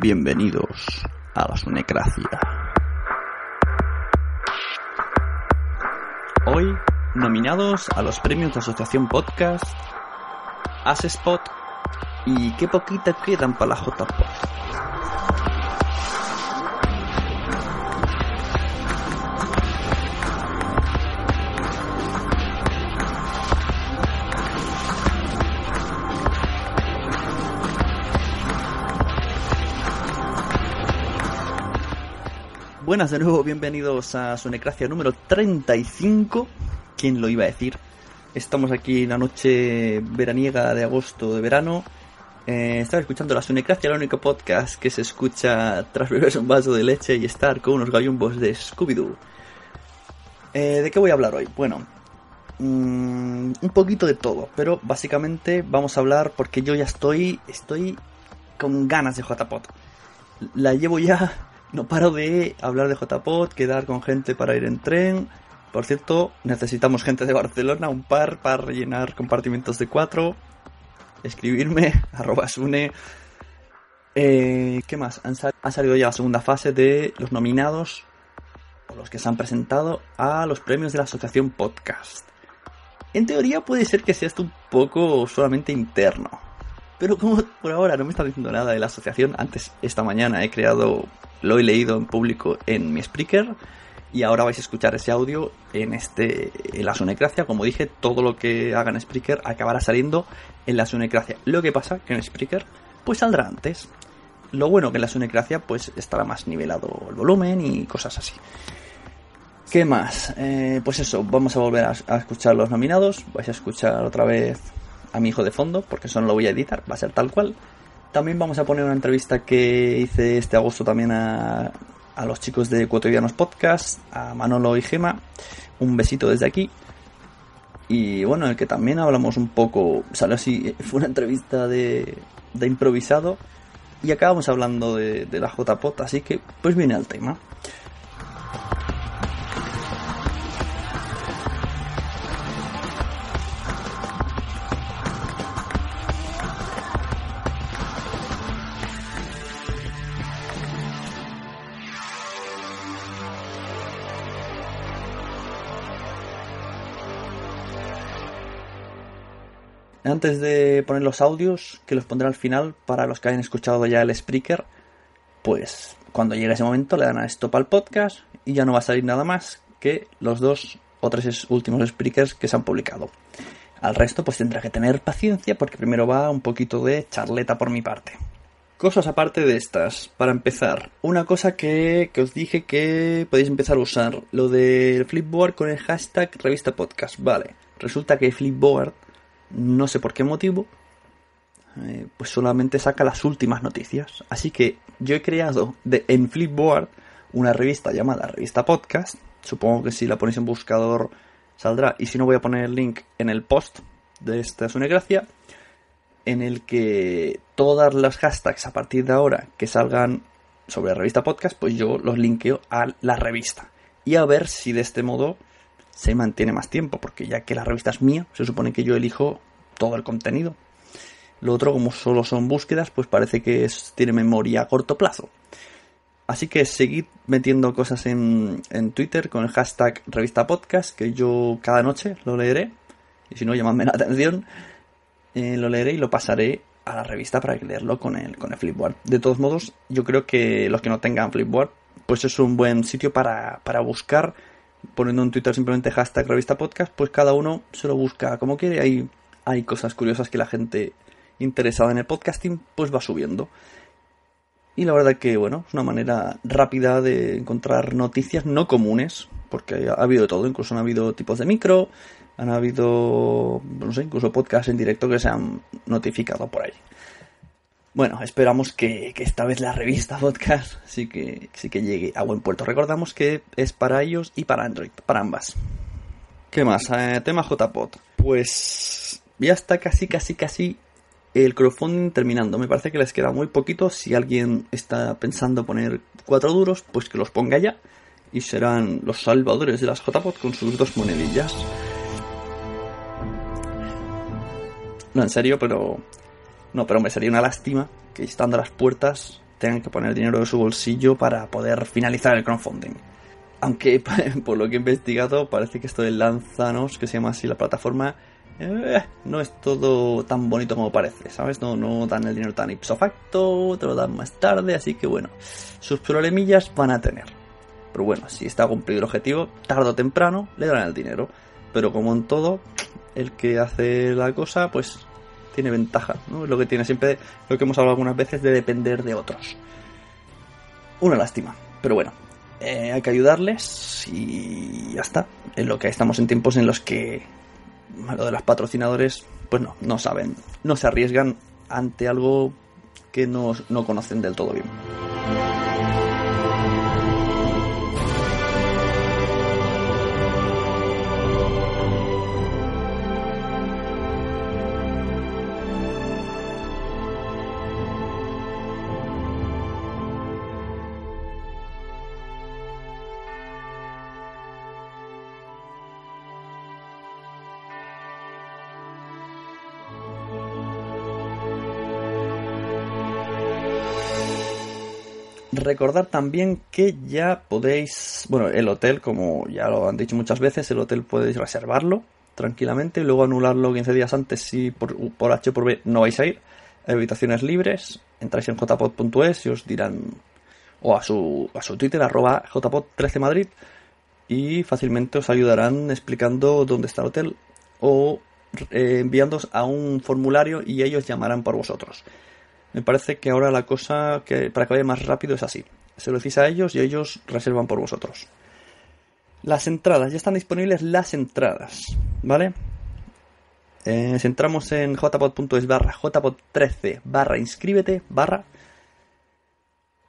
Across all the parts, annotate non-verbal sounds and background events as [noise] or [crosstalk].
Bienvenidos a la Sunecracia. Hoy, nominados a los premios de Asociación Podcast, Spot y qué poquita quedan para la JPod. Buenas de nuevo, bienvenidos a Sunecracia número 35. ¿Quién lo iba a decir? Estamos aquí en la noche veraniega de agosto de verano. Eh, estaba escuchando la Sunecracia, el único podcast que se escucha tras beberse un vaso de leche y estar con unos gallumbos de Scooby-Doo. Eh, ¿De qué voy a hablar hoy? Bueno, mm, un poquito de todo, pero básicamente vamos a hablar porque yo ya estoy, estoy con ganas de JPOT. La llevo ya no paro de hablar de JPod, quedar con gente para ir en tren. Por cierto, necesitamos gente de Barcelona, un par para rellenar compartimentos de cuatro. Escribirme, [laughs] arroba sune. Eh, ¿Qué más? ha salido ya la segunda fase de los nominados, o los que se han presentado, a los premios de la Asociación Podcast. En teoría puede ser que sea esto un poco solamente interno. Pero como por ahora no me está diciendo nada de la asociación, antes esta mañana he creado lo he leído en público en mi Spreaker y ahora vais a escuchar ese audio en este en la Sunecracia. Como dije, todo lo que haga en Spreaker acabará saliendo en la Sunecracia. Lo que pasa que en Spreaker pues saldrá antes. Lo bueno que en la Sunecracia pues estará más nivelado el volumen y cosas así. ¿Qué más? Eh, pues eso, vamos a volver a, a, escuchar los nominados. Vais a escuchar otra vez a mi hijo de fondo, porque eso no lo voy a editar, va a ser tal cual. También vamos a poner una entrevista que hice este agosto también a, a los chicos de Cotidianos Podcast, a Manolo y Gema. Un besito desde aquí. Y bueno, el que también hablamos un poco, salió así, [laughs] fue una entrevista de, de improvisado. Y acabamos hablando de, de la JPOT, así que pues viene al tema. Antes de poner los audios, que los pondré al final para los que hayan escuchado ya el Spreaker, pues cuando llegue ese momento le dan a stop al podcast y ya no va a salir nada más que los dos o tres últimos Spreakers que se han publicado. Al resto pues tendrá que tener paciencia porque primero va un poquito de charleta por mi parte. Cosas aparte de estas. Para empezar, una cosa que, que os dije que podéis empezar a usar. Lo del Flipboard con el hashtag revista podcast. Vale. Resulta que Flipboard, no sé por qué motivo, eh, pues solamente saca las últimas noticias. Así que yo he creado en Flipboard una revista llamada Revista Podcast. Supongo que si la ponéis en buscador saldrá. Y si no, voy a poner el link en el post de esta Gracia. En el que todas las hashtags a partir de ahora que salgan sobre revista podcast, pues yo los linkeo a la revista. Y a ver si de este modo se mantiene más tiempo, porque ya que la revista es mía, se supone que yo elijo todo el contenido. Lo otro, como solo son búsquedas, pues parece que tiene memoria a corto plazo. Así que seguid metiendo cosas en, Twitter con el hashtag revista podcast, que yo cada noche lo leeré. Y si no, llamadme la atención. Eh, lo leeré y lo pasaré a la revista para leerlo con el, con el Flipboard. De todos modos, yo creo que los que no tengan Flipboard, pues es un buen sitio para, para buscar. Poniendo en Twitter simplemente hashtag revista podcast, pues cada uno se lo busca como quiere. Hay, hay cosas curiosas que la gente interesada en el podcasting, pues va subiendo. Y la verdad que, bueno, es una manera rápida de encontrar noticias no comunes, porque ha habido todo, incluso han habido tipos de micro, han habido, no sé, incluso podcasts en directo que se han notificado por ahí. Bueno, esperamos que, esta vez la revista podcast sí que, sí que llegue a buen puerto. Recordamos que es para ellos y para Android, para ambas. ¿Qué más? Eh, tema JPod. Pues ya está casi, casi, casi el crowdfunding terminando. Me parece que les queda muy poquito. Si alguien está pensando poner cuatro duros, pues que los ponga ya. Y serán los salvadores de las JPOT con sus dos monedillas. No, en serio, pero... No, pero me sería una lástima que estando a las puertas tengan que poner dinero de su bolsillo para poder finalizar el crowdfunding. Aunque [laughs] por lo que he investigado parece que esto de Lanzanos, que se llama así la plataforma, eh, no es todo tan bonito como parece, ¿sabes? No, no dan el dinero tan ipso facto, te lo dan más tarde, así que bueno, sus problemillas van a tener. Pero bueno, si está cumplido el objetivo, tarde o temprano le darán el dinero. Pero como en todo, el que hace la cosa, pues tiene ventaja, ¿no? Lo que tiene siempre, lo que hemos hablado algunas veces, de depender de otros. Una lástima, pero bueno, eh, hay que ayudarles y ya está. En lo que estamos en tiempos en los que lo de los patrocinadores, pues no, no saben, no se arriesgan ante algo que no, no conocen del todo bien. Recordar también que ya podéis, bueno, el hotel, como ya lo han dicho muchas veces, el hotel podéis reservarlo tranquilamente y luego anularlo 15 días antes si por, por H por B no vais a ir. Habitaciones libres, entráis en jpod.es y os dirán, o a su, a su Twitter, arroba jpod13madrid, y fácilmente os ayudarán explicando dónde está el hotel o eh, enviándos a un formulario y ellos llamarán por vosotros. Me parece que ahora la cosa que para que vaya más rápido es así. Se lo decís a ellos y ellos reservan por vosotros. Las entradas, ya están disponibles las entradas, ¿vale? Eh, si entramos en jpod.es barra jpod13 barra inscríbete barra,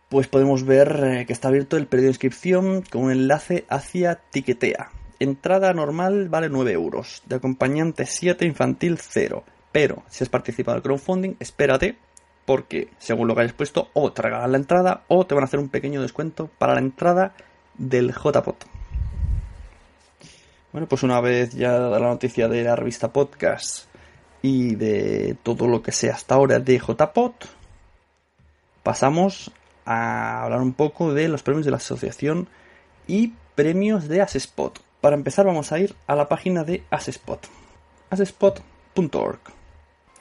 pues podemos ver eh, que está abierto el periodo de inscripción con un enlace hacia Tiquetea. Entrada normal vale 9 euros, de acompañante 7, infantil 0. Pero si has participado en crowdfunding, espérate porque según lo que hayas puesto, o te regalan la entrada o te van a hacer un pequeño descuento para la entrada del JPOT. Bueno, pues una vez ya la noticia de la revista Podcast y de todo lo que sea hasta ahora de JPOT, pasamos a hablar un poco de los premios de la asociación y premios de Asespot. Para empezar vamos a ir a la página de Asespot, asespot.org.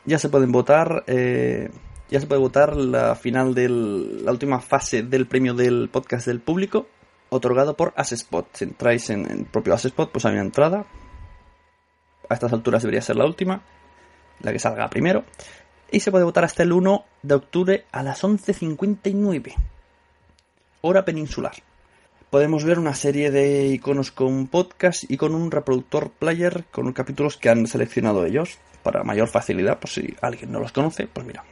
Ya se pueden votar eh, ya se puede votar la final de la última fase del premio del podcast del público, otorgado por Asespot. Si entráis en el propio Asespot, pues hay una entrada. A estas alturas debería ser la última, la que salga primero. Y se puede votar hasta el 1 de octubre a las 11.59. Hora peninsular. Podemos ver una serie de iconos con podcast y con un reproductor player con capítulos que han seleccionado ellos para mayor facilidad, por si alguien no los conoce, pues mira.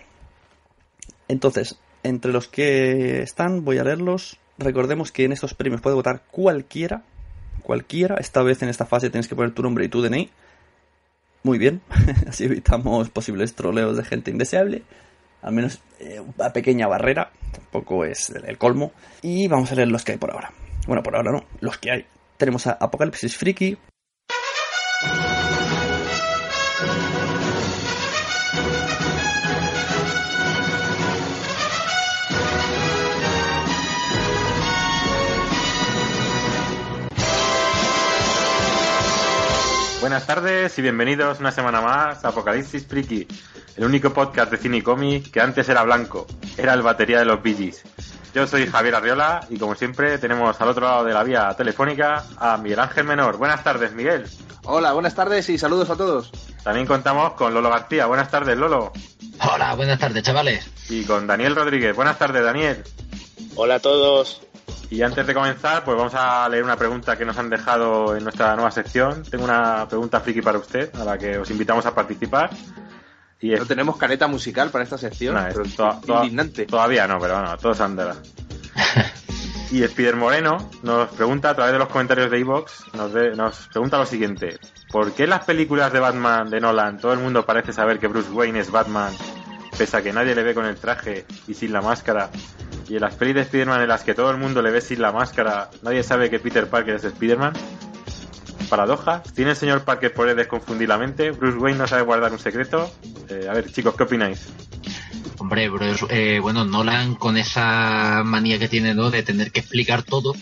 Entonces, entre los que están, voy a leerlos. Recordemos que en estos premios puede votar cualquiera, cualquiera. Esta vez en esta fase tienes que poner tu nombre y tu DNI. Muy bien, [laughs] así evitamos posibles troleos de gente indeseable. Al menos eh, una pequeña barrera, tampoco es el colmo. Y vamos a leer los que hay por ahora. Bueno, por ahora no, los que hay. Tenemos a Apocalipsis Freaky. Buenas tardes y bienvenidos una semana más a Apocalipsis Freaky, el único podcast de cine y cómic que antes era blanco, era el batería de los Bee yo soy Javier Arriola y como siempre tenemos al otro lado de la vía telefónica a Miguel Ángel Menor. Buenas tardes, Miguel. Hola, buenas tardes y saludos a todos. También contamos con Lolo García. Buenas tardes, Lolo. Hola, buenas tardes, chavales. Y con Daniel Rodríguez. Buenas tardes, Daniel. Hola a todos. Y antes de comenzar, pues vamos a leer una pregunta que nos han dejado en nuestra nueva sección. Tengo una pregunta friki para usted, a la que os invitamos a participar. Y No tenemos careta musical para esta sección. indignante. Todavía no, pero bueno, todos andará. [laughs] y Spider Moreno nos pregunta a través de los comentarios de Evox, nos, nos pregunta lo siguiente. ¿Por qué en las películas de Batman de Nolan todo el mundo parece saber que Bruce Wayne es Batman, pese a que nadie le ve con el traje y sin la máscara? Y en las pelis de Spider-Man en las que todo el mundo le ve sin la máscara, nadie sabe que Peter Parker es Spider-Man paradoja. ¿Tiene el señor Parker poderes confundir ¿Bruce Wayne no sabe guardar un secreto? Eh, a ver, chicos, ¿qué opináis? Hombre, eh, bueno, Nolan con esa manía que tiene ¿no? de tener que explicar todo,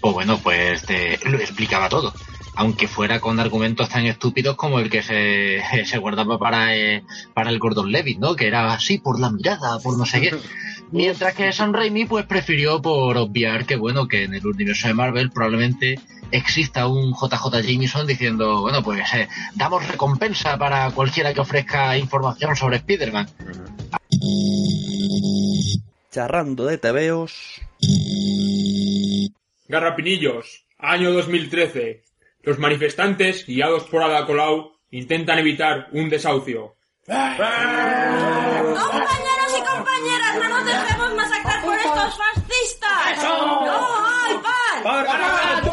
pues bueno, pues te, lo explicaba todo. Aunque fuera con argumentos tan estúpidos como el que se, [laughs] se guardaba para, eh, para el Gordon Levitt, ¿no? Que era así, por la mirada, por no sé qué. [laughs] Mientras que Sam Raimi pues prefirió por obviar que bueno, que en el universo de Marvel probablemente exista un JJ Jameson diciendo, bueno, pues eh, damos recompensa para cualquiera que ofrezca información sobre Spider-Man. Charrando de tebeos. Garrapinillos, año 2013. Los manifestantes, guiados por Ada Colau, intentan evitar un desahucio. Compañeros y compañeras, no nos dejemos masacrar por estos fascistas. ¡No hay pan! ¡Para tanto!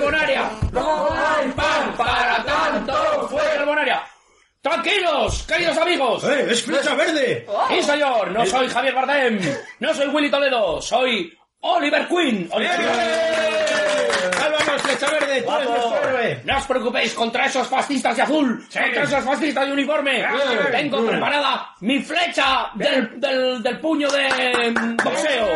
¡Fuera ¡No hay pan para tanto! ¡Fuera ¡Tranquilos, queridos amigos! ¡Eh, es flecha verde! ¡Sí, señor! No soy Javier Bardem, no soy Willy Toledo, soy Oliver Queen. Oliver flecha verde! ¡Tú eres nuestro héroe! No os preocupéis contra esos fascistas de azul, contra esos fascistas de uniforme. Tengo preparada mi flecha del, del, del puño de mm, boxeo.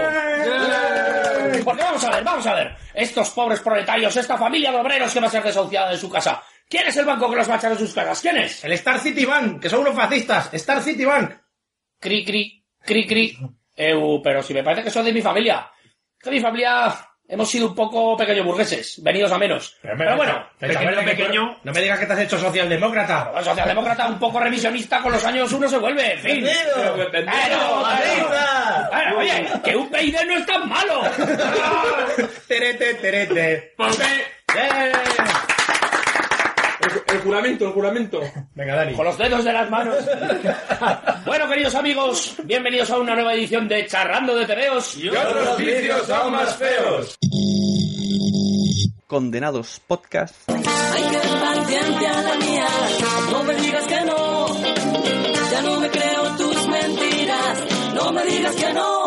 Porque vamos a ver, vamos a ver. Estos pobres proletarios, esta familia de obreros que va a ser desahuciada de su casa. ¿Quién es el banco que los va a echar de sus casas? ¿Quién es? El Star City Bank, que son unos fascistas. Star City Bank. Cri, cri, cri, cri. Eu, pero si me parece que son de mi familia. Que mi familia hemos sido un poco pequeños burgueses, venidos a menos. Pero, bueno, pequeño, pequeño, no me digas que te has hecho socialdemócrata. socialdemócrata un poco revisionista con los años uno se vuelve, en fin. Pero, pero, oye, que un PID no es tan malo. [laughs] terete, terete. ¿Por qué? El, juramento, el juramento. Venga, Dani. Con los dedos de las manos. [laughs] bueno, queridos amigos, bienvenidos a una nueva edición de Charrando de Tebeos. Y otros vicios aún más feos. Condenados Podcast. Hay que estar a la mía. No me digas que no. Ya no me creo tus mentiras. No me digas que no.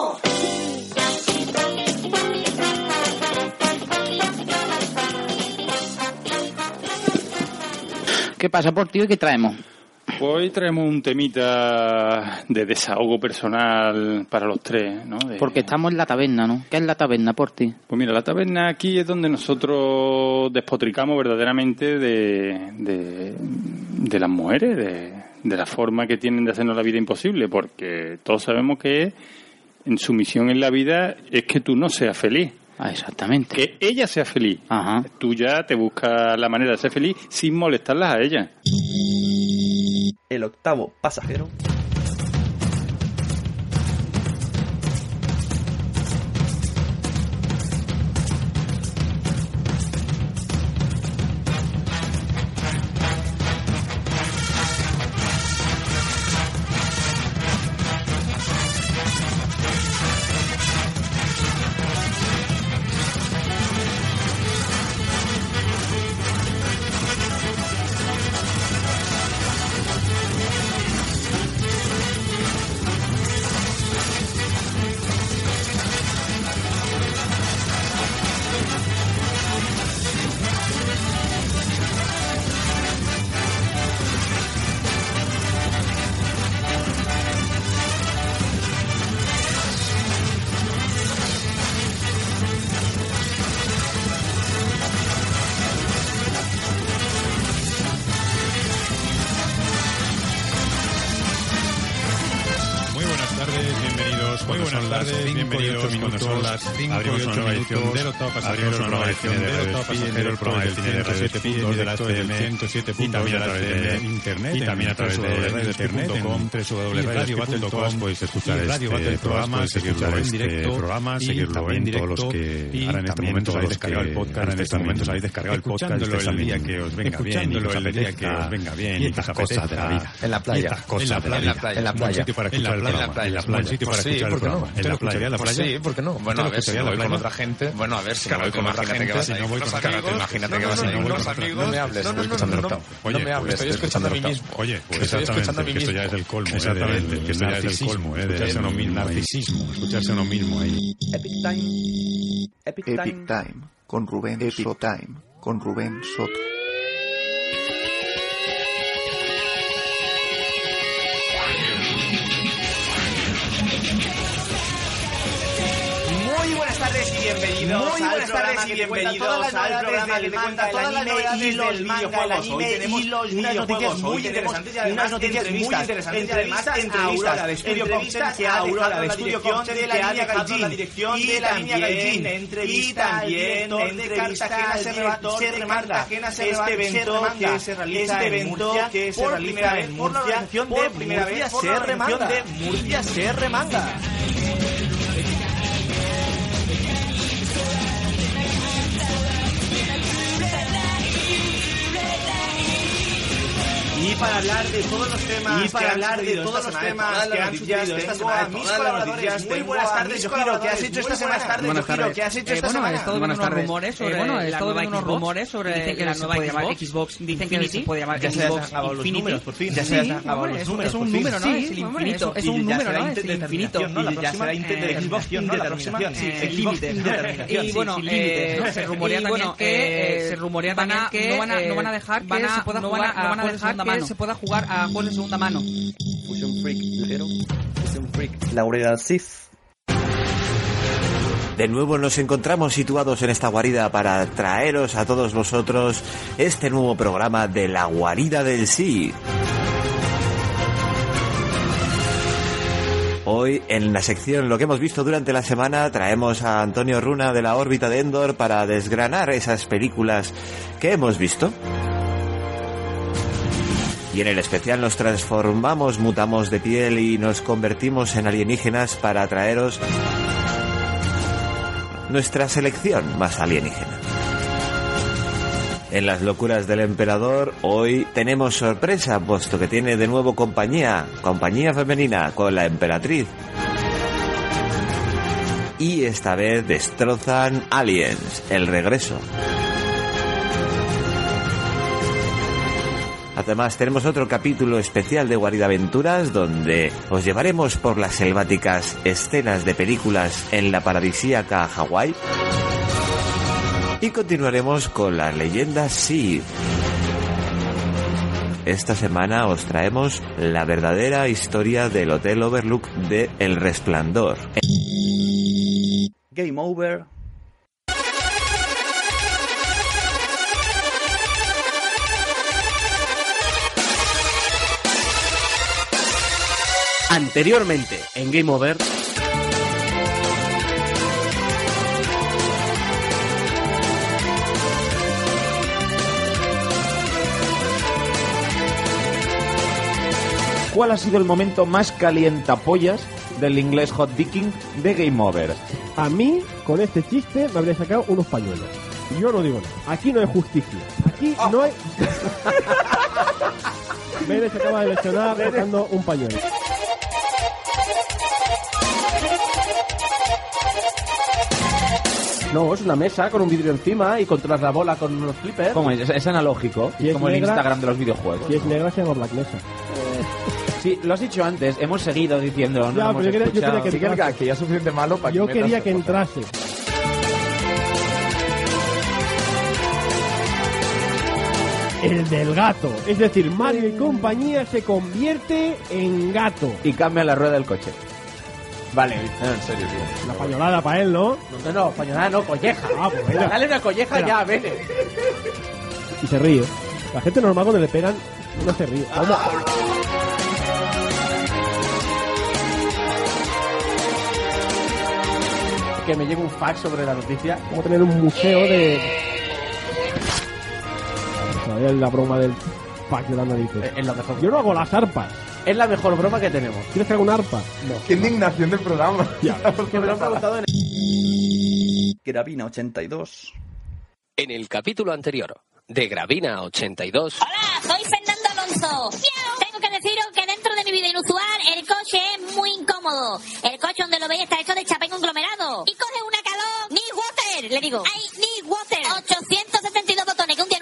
¿Qué pasa por ti y qué traemos? Pues hoy traemos un temita de desahogo personal para los tres, ¿no? Porque estamos en la taberna, ¿no? ¿Qué es la taberna por ti? Pues mira, la taberna aquí es donde nosotros despotricamos verdaderamente de, de, las mujeres, de, de la forma que tienen de hacernos la vida imposible, porque todos sabemos que en su misión en la vida es que tú no seas feliz. Ah, exactamente. Que ella sea feliz. Ajá. Tú ya te buscas la manera de ser feliz sin molestarlas a ella. El octavo pasajero. Edición pasajero, el programa del cine de Radio en directo del 107 y también a través de internet, y también a través de radioespí.com, www.radiobattle.com, podéis escuchar este programa, seguirlo este programa, seguirlo en todos los que ahora en este momento habéis descargado el podcast, ahora en este momento habéis descargado el podcast, el día que os venga bien, el día que os venga bien, y estas cosas de la vida. En la playa. De la. En la playa. sitio para escuchar el programa. En la playa. sitio para escuchar el programa. ¿En la playa? ¿En la playa? Sí, ¿por qué no? Bueno, a ver, si voy con otra gente. Bueno, a ver, si voy con otra gente. Si no voy con gente. Imagínate que vas a No me hables, estoy escuchando el octavo. Oye, no me hables, estoy escuchando a mí mismo. Oye, pues exactamente, que esto ya es el colmo. Exactamente, que esto ya es el colmo. Escucharse a uno mismo. Narcisismo, escucharse a uno mismo ahí. Epic Time. Epic Time. Con Rubén Soto. Time. Con Rubén Soto. Bienvenidos Muy buenas al tardes y bienvenidos al programa que te cuenta todas el anime y los videojuegos. Hoy anime tenemos y los unas noticias muy interesantes y unas noticias muy interesantes entrevistas, de Studio entrevistas Concept que ha Aurora de Studio Concept de la línea Gaijin la dirección de la línea Gaijin y también de Cartagena se de Cartagena se este evento que se realiza Este en Murcia que se realiza en Murcia por de primera vez se de Murcia remanga. Para hablar de todos los temas Y para hablar de todos los temas que han sucedido esta semana, mis colaboradores. Muy buenas a tardes, Yojiro. ¿Qué has hecho esta semana? buenas tardes. ¿Qué has hecho Eh, esta bueno, semana? he estado viendo Buenas unos rumores sobre Eh, la nueva rumores sobre Dicen que la nueva Xbox. Dicen que se puede llamar Ya se han Xbox acabado los Infinity. números, por fin. Sí, Ya se han acabado los es- números, Es un número, ¿no? Es el infinito. un número, ¿no? Es el infinito. Eh, Xbox ¿no? interdeterminación, Y bueno, eh, se rumorea también bueno, que eh, se rumorea van a- también que no van a- eh, dejar que se pueda jugar no van a dejar que. Se pueda jugar a juegos de segunda mano. Fusion Freak ligero. Fusion Freak. Laurel. De nuevo nos encontramos situados en esta guarida para traeros a todos vosotros este nuevo programa de la guarida del sí. Hoy en la sección Lo que hemos visto durante la semana traemos a Antonio Runa de la órbita de Endor para desgranar esas películas que hemos visto. Y en el especial nos transformamos, mutamos de piel y nos convertimos en alienígenas para traeros nuestra selección más alienígena. En las locuras del emperador, hoy tenemos sorpresa, puesto que tiene de nuevo compañía, compañía femenina con la emperatriz. Y esta vez destrozan Aliens, el regreso. Además tenemos otro capítulo especial de Guarida Aventuras donde os llevaremos por las selváticas escenas de películas en la paradisíaca Hawái. Y continuaremos con las leyendas Sith. Esta semana os traemos la verdadera historia del Hotel Overlook de El Resplandor. Game Over. Anteriormente, en Game Over. ¿Cuál ha sido el momento más calientapollas del inglés hot dicking de Game Over? A mí, con este chiste, me habría sacado unos pañuelos. Yo no digo nada. Aquí no hay justicia. Aquí no hay... Bene se acaba de lesionar sacando un pañuelo. No, es una mesa con un vidrio encima y controlas la bola con unos flippers. ¿Cómo es? Es analógico, Si es como el negra- Instagram de los videojuegos. Si es negra, se llama Black Mesa. Sí, lo has dicho antes, hemos seguido diciendo, no Ya, hemos pero yo quería- yo quería que que ya es suficiente malo para Yo que metas- quería que entrase. El del gato. Es decir, Mario y compañía se convierte en gato. Y cambia la rueda del coche. Vale, No, en serio, tío. La pañolada para él, ¿no? No, no, pañolada no, colleja. Ah, pues venga. Dale una colleja Espera. ya, vete. Y se ríe. La gente normal cuando le pegan no se ríe. ¿Cómo? que me llegue un fax sobre la noticia. Como tener un museo de. Todavía la broma del fax de las narices. Es la mejor. Yo no hago las arpas. Es la mejor broma que tenemos. ¿Quieres que haga una arpa? No. Qué indignación del programa. [laughs] Ya. [laughs] Que me lo han preguntado en Gravina 82. En el capítulo anterior de Gravina 82. Hola, soy Fernando Alonso. Tengo que deciros que dentro de mi vida inusual el coche es muy incómodo. El coche donde lo veis está hecho de chapa y conglomerado. Y coge una calor. Ni water, le digo. Ay, ni water. 872 botones que un día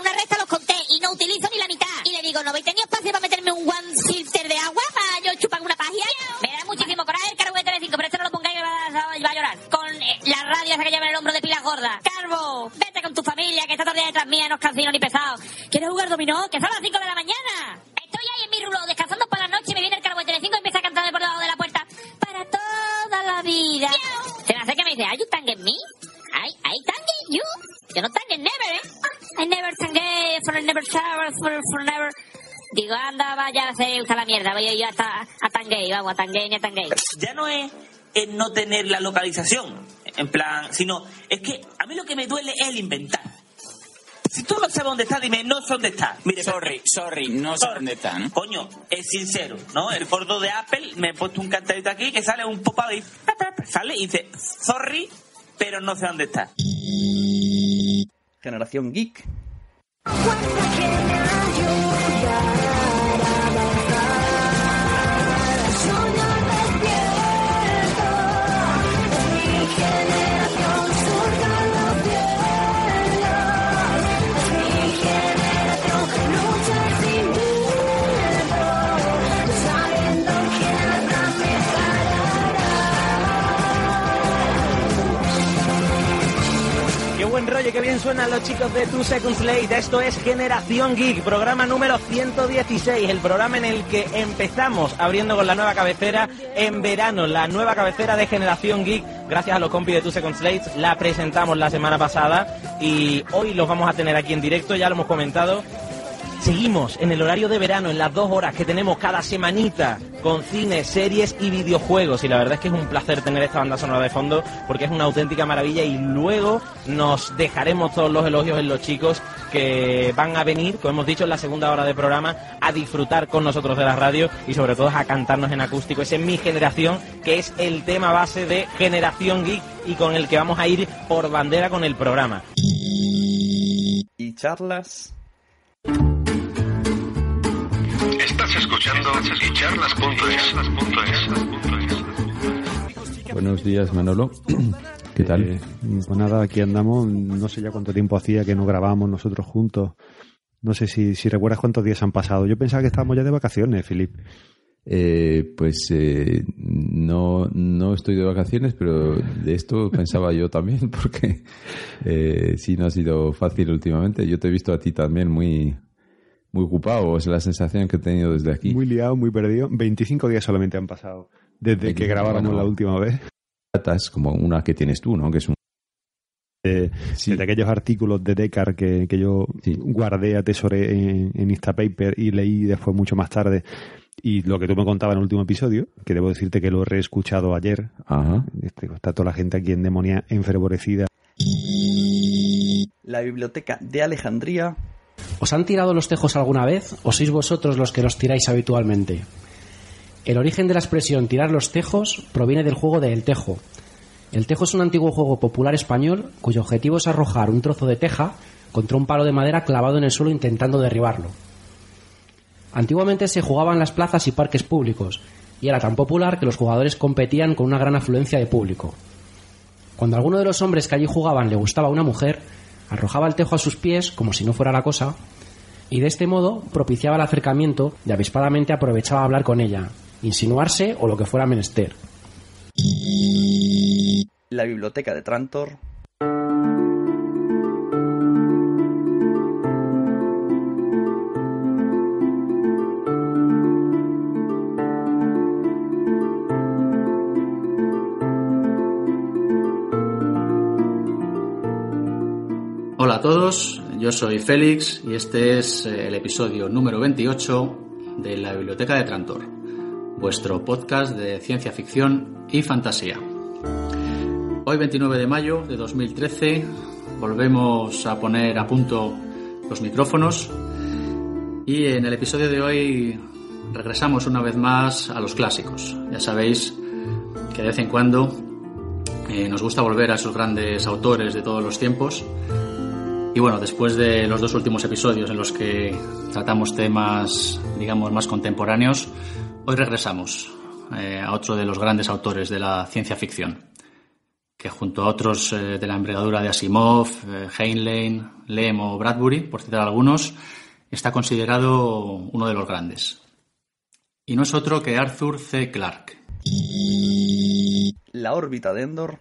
conté y no utilizo ni la mitad. Y le digo, ¿no habéis tenido espacio para meterme un one filter de agua para yo chupar una pagia? Me da muchísimo coraje el cargo de Tele5, pero esto no lo pongáis que va a, llorar. Con eh, la radio esa que lleva en el hombro de pilas gordas. Carbo, vete con tu familia que el día detrás mía, no es cansino ni pesado. ¿Quieres jugar dominó? Que son las 5 de la mañana. Estoy ahí en mi rulo descansando por la noche y me viene el cargo de Telecinco y empieza a cantar por debajo de la puerta. Para toda la vida. Se me acerca y me dice, ¿Are you tanging me? I, I tanging you? Yo no tanging never, ¿eh? I never tangué, for never shower, for, for never... Digo, anda, vaya, se usa la mierda. Voy yo hasta a tangué, vamos, a tangué ni a tangué. ya no es el no tener la localización, en plan, sino es que a mí lo que me duele es el inventar. Si tú no sabes dónde está, dime, no sé dónde está. Mire, sorry, sorry, no sé dónde está, ¿no? Coño, es sincero, ¿no? El gordo de Apple me ha puesto un cartelito aquí que sale un pop-up y sale y dice, sorry, pero no sé dónde está. Generación Geek. Buen qué bien suenan los chicos de Two Seconds Late. Esto es Generación Geek, programa número 116, el programa en el que empezamos abriendo con la nueva cabecera en verano, la nueva cabecera de Generación Geek, gracias a los compis de Two Seconds Late. La presentamos la semana pasada y hoy los vamos a tener aquí en directo, ya lo hemos comentado. Seguimos en el horario de verano, en las dos horas que tenemos cada semanita, con cine, series y videojuegos. Y la verdad es que es un placer tener esta banda sonora de fondo, porque es una auténtica maravilla. Y luego nos dejaremos todos los elogios en los chicos que van a venir, como hemos dicho, en la segunda hora de programa, a disfrutar con nosotros de la radio y sobre todo a cantarnos en acústico. Ese es mi generación, que es el tema base de Generación Geek y con el que vamos a ir por bandera con el programa. Y charlas. Estás escuchando charlas.es. Buenos días, Manolo. [coughs] ¿Qué tal? Eh, pues nada, aquí andamos. No sé ya cuánto tiempo hacía que no grabábamos nosotros juntos. No sé si, si recuerdas cuántos días han pasado. Yo pensaba que estábamos ya de vacaciones, Filip. Eh, pues eh, no, no estoy de vacaciones, pero de esto [laughs] pensaba yo también, porque eh, sí no ha sido fácil últimamente. Yo te he visto a ti también muy, muy ocupado, es la sensación que he tenido desde aquí. Muy liado, muy perdido. 25 días solamente han pasado desde que grabáramos bueno, la última vez. Datas como una que tienes tú, ¿no? Que es un Eh, De aquellos artículos de Decar que, que yo guardé, atesoré en, en Instapaper y leí después mucho más tarde. Y lo que tú me contabas en el último episodio, que debo decirte que lo he reescuchado ayer. Este, está toda la gente aquí en demonia enfervorecida. La biblioteca de Alejandría. ¿Os han tirado los tejos alguna vez o sois vosotros los que los tiráis habitualmente? El origen de la expresión tirar los tejos proviene del juego de El Tejo. El Tejo es un antiguo juego popular español cuyo objetivo es arrojar un trozo de teja contra un palo de madera clavado en el suelo intentando derribarlo. Antiguamente se jugaba en las plazas y parques públicos y era tan popular que los jugadores competían con una gran afluencia de público. Cuando a alguno de los hombres que allí jugaban le gustaba una mujer, arrojaba el tejo a sus pies como si no fuera la cosa y de este modo propiciaba el acercamiento y avispadamente aprovechaba hablar con ella, insinuarse o lo que fuera menester. La biblioteca de Trantor. A todos, yo soy Félix y este es eh, el episodio número 28 de la Biblioteca de Trantor, vuestro podcast de ciencia ficción y fantasía. Hoy 29 de mayo de 2013 volvemos a poner a punto los micrófonos y en el episodio de hoy regresamos una vez más a los clásicos. Ya sabéis que de vez en cuando eh, nos gusta volver a esos grandes autores de todos los tiempos. Y bueno, después de los dos últimos episodios en los que tratamos temas, digamos, más contemporáneos, hoy regresamos eh, a otro de los grandes autores de la ciencia ficción, que junto a otros eh, de la envergadura de Asimov, Heinlein, Lem o Bradbury, por citar algunos, está considerado uno de los grandes. Y no es otro que Arthur C. Clarke. La órbita de Endor.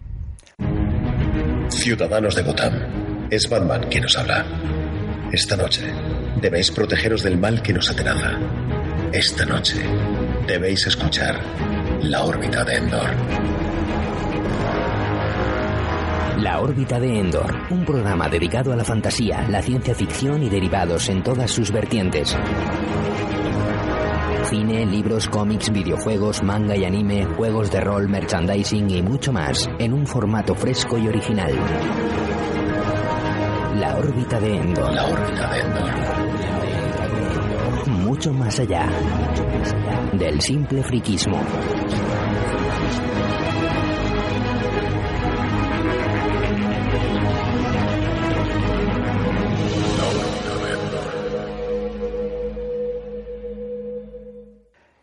Ciudadanos de Gotham, es Batman quien os habla. Esta noche debéis protegeros del mal que nos atenaza. Esta noche debéis escuchar La órbita de Endor. La órbita de Endor, un programa dedicado a la fantasía, la ciencia ficción y derivados en todas sus vertientes. Cine, libros, cómics, videojuegos, manga y anime, juegos de rol, merchandising y mucho más, en un formato fresco y original. La órbita de Endor. La órbita de Endor. Mucho más allá del simple friquismo.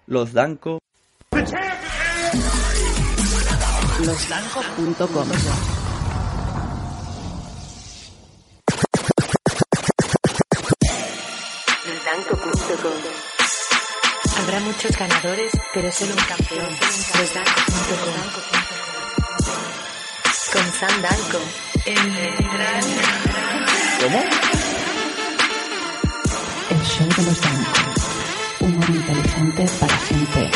Los Danco. Losdanco.com muchos ganadores, pero solo un campeón. Losdanco.com Con Sam Danco. ¿Cómo? El show de los Danco. Humor inteligente para gente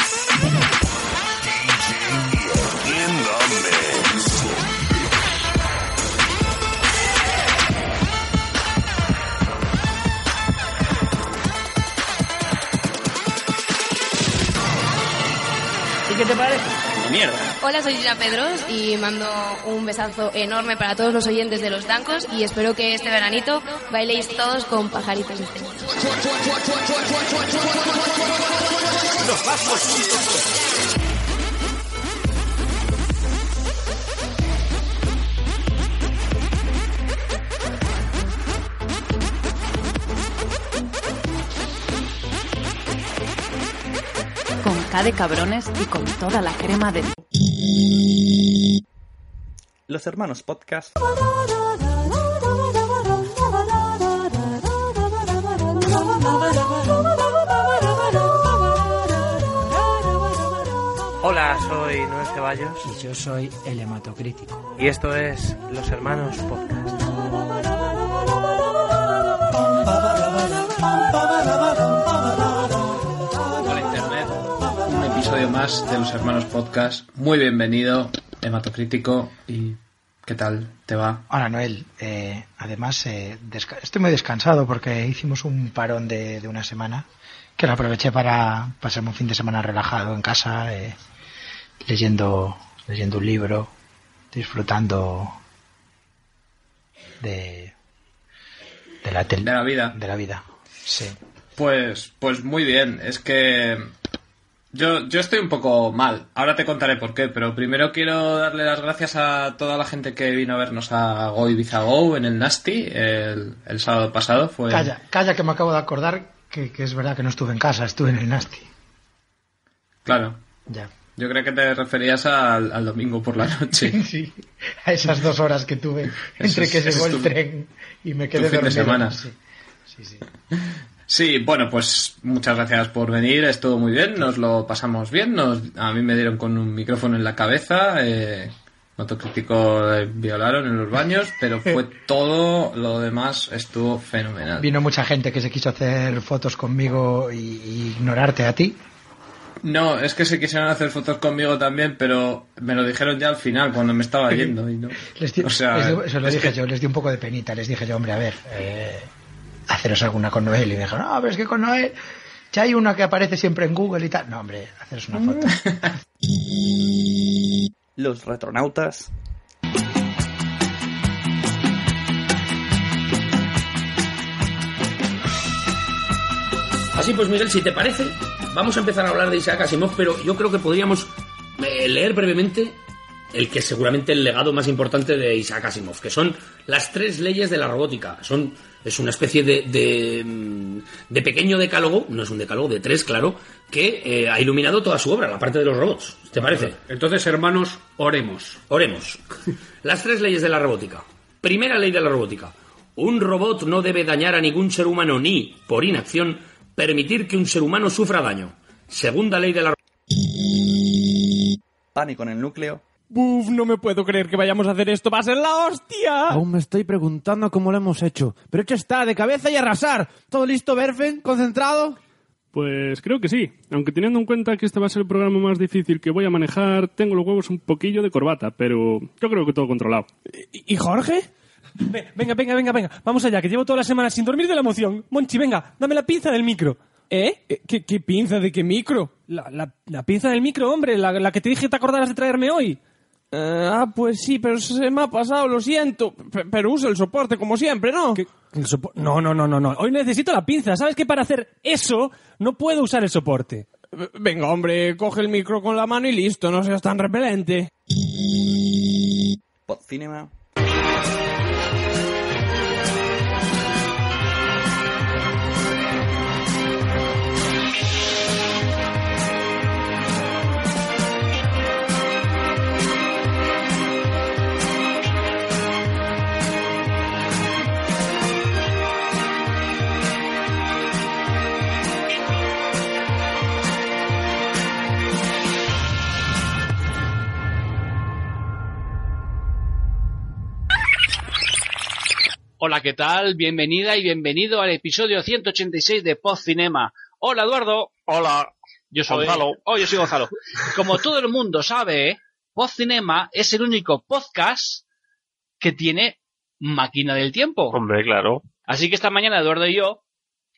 te parece? Mierda. Hola, soy Gina Pedros y mando un besazo enorme para todos los oyentes de Los Dancos y espero que este veranito bailéis todos con pajaritos de este De cabrones y con toda la crema de... Los hermanos podcast. Hola, soy Noel Ceballos. Y yo soy el hematocrítico. Y esto es Los Hermanos Podcast. Episodio más de los Hermanos Podcast. Muy bienvenido, hematocrítico. ¿Y qué tal te va? Hola Noel, Eh, además eh, estoy muy descansado porque hicimos un parón de, de una semana que lo aproveché para pasarme un fin de semana relajado en casa, eh, leyendo, leyendo un libro, disfrutando de, de la De la vida. De la vida, sí. Pues, pues muy bien. Es que yo, yo estoy un poco mal. Ahora te contaré por qué, pero primero quiero darle las gracias a toda la gente que vino a vernos a Go Ibiza Go en el Nasty el, el sábado pasado. Fue... Calla, calla que me acabo de acordar que, que es verdad que no estuve en casa, estuve en el Nasty. Claro. Ya. Yo creo que te referías al, al domingo por la noche. [laughs] Sí, a esas dos horas que tuve entre es- que llegó el tu- tren y me quedé fin de dormido. semana. Sí, sí, sí. [laughs] Sí, bueno, pues muchas gracias por venir, estuvo muy bien, nos lo pasamos bien, nos, a mí me dieron con un micrófono en la cabeza, eh, autocrítico eh, violaron en los baños, pero fue todo lo demás estuvo fenomenal. Vino mucha gente que se quiso hacer fotos conmigo y, y ignorarte a ti. No, es que se quisieron hacer fotos conmigo también, pero me lo dijeron ya al final, cuando me estaba [laughs] yendo. Y no. Les di- O sea, les di- se lo dije que- yo, les di un poco de penita, les dije yo, hombre, a ver, eh, haceros alguna con Noel. Y me dijo, no, pero es que con Noel ya hay una que aparece siempre en Google y tal. No, hombre, haceros una foto. [laughs] Los retronautas. Así pues, Miguel, si te parece, vamos a empezar a hablar de Isaac Asimov, pero yo creo que podríamos eh, leer brevemente el que es seguramente el legado más importante de Isaac Asimov, que son las tres leyes de la robótica. Son es una especie de, de, mm, de pequeño decálogo, no es un decálogo, de tres, claro, que eh, ha iluminado toda su obra, la parte de los robots. ¿Te parece? Entonces, hermanos, oremos. Oremos. [laughs] Las tres leyes de la robótica. Primera ley de la robótica. Un robot no debe dañar a ningún ser humano ni, por inacción, permitir que un ser humano sufra daño. Segunda ley de la Pánico en el núcleo. Buf, no me puedo creer que vayamos a hacer esto. ¡Va a ser la hostia! Aún me estoy preguntando cómo lo hemos hecho. Pero hecho está, de cabeza y arrasar. ¿Todo listo, Berfen? ¿Concentrado? Pues creo que sí. Aunque teniendo en cuenta que este va a ser el programa más difícil que voy a manejar, tengo los huevos un poquillo de corbata, pero yo creo que todo controlado. ¿Y Jorge? Ve- Venga, venga, venga, venga. Vamos allá, que llevo toda la semana sin dormir de la emoción. Monchi, venga, dame la pinza del micro. ¿Eh? ¿Qué, qué pinza de qué micro? La, la- la pinza del micro, hombre, la, la que te dije que te acordaras de traerme hoy. Ah, pues sí, pero se me ha pasado, lo siento. P- pero usa el soporte como siempre, ¿no? El no, no, no, no, no. Hoy necesito la pinza. ¿Sabes que para hacer eso no puedo usar el soporte? Venga, hombre, coge el micro con la mano y listo, no seas tan repelente. Podcinema. Hola, ¿qué tal? Bienvenida y bienvenido al episodio 186 de Post Cinema. Hola, Eduardo. Hola. Yo soy Gonzalo. Oh, yo soy Gonzalo. Como todo el mundo sabe, Post Cinema es el único podcast que tiene máquina del tiempo. Hombre, claro. Así que esta mañana Eduardo y yo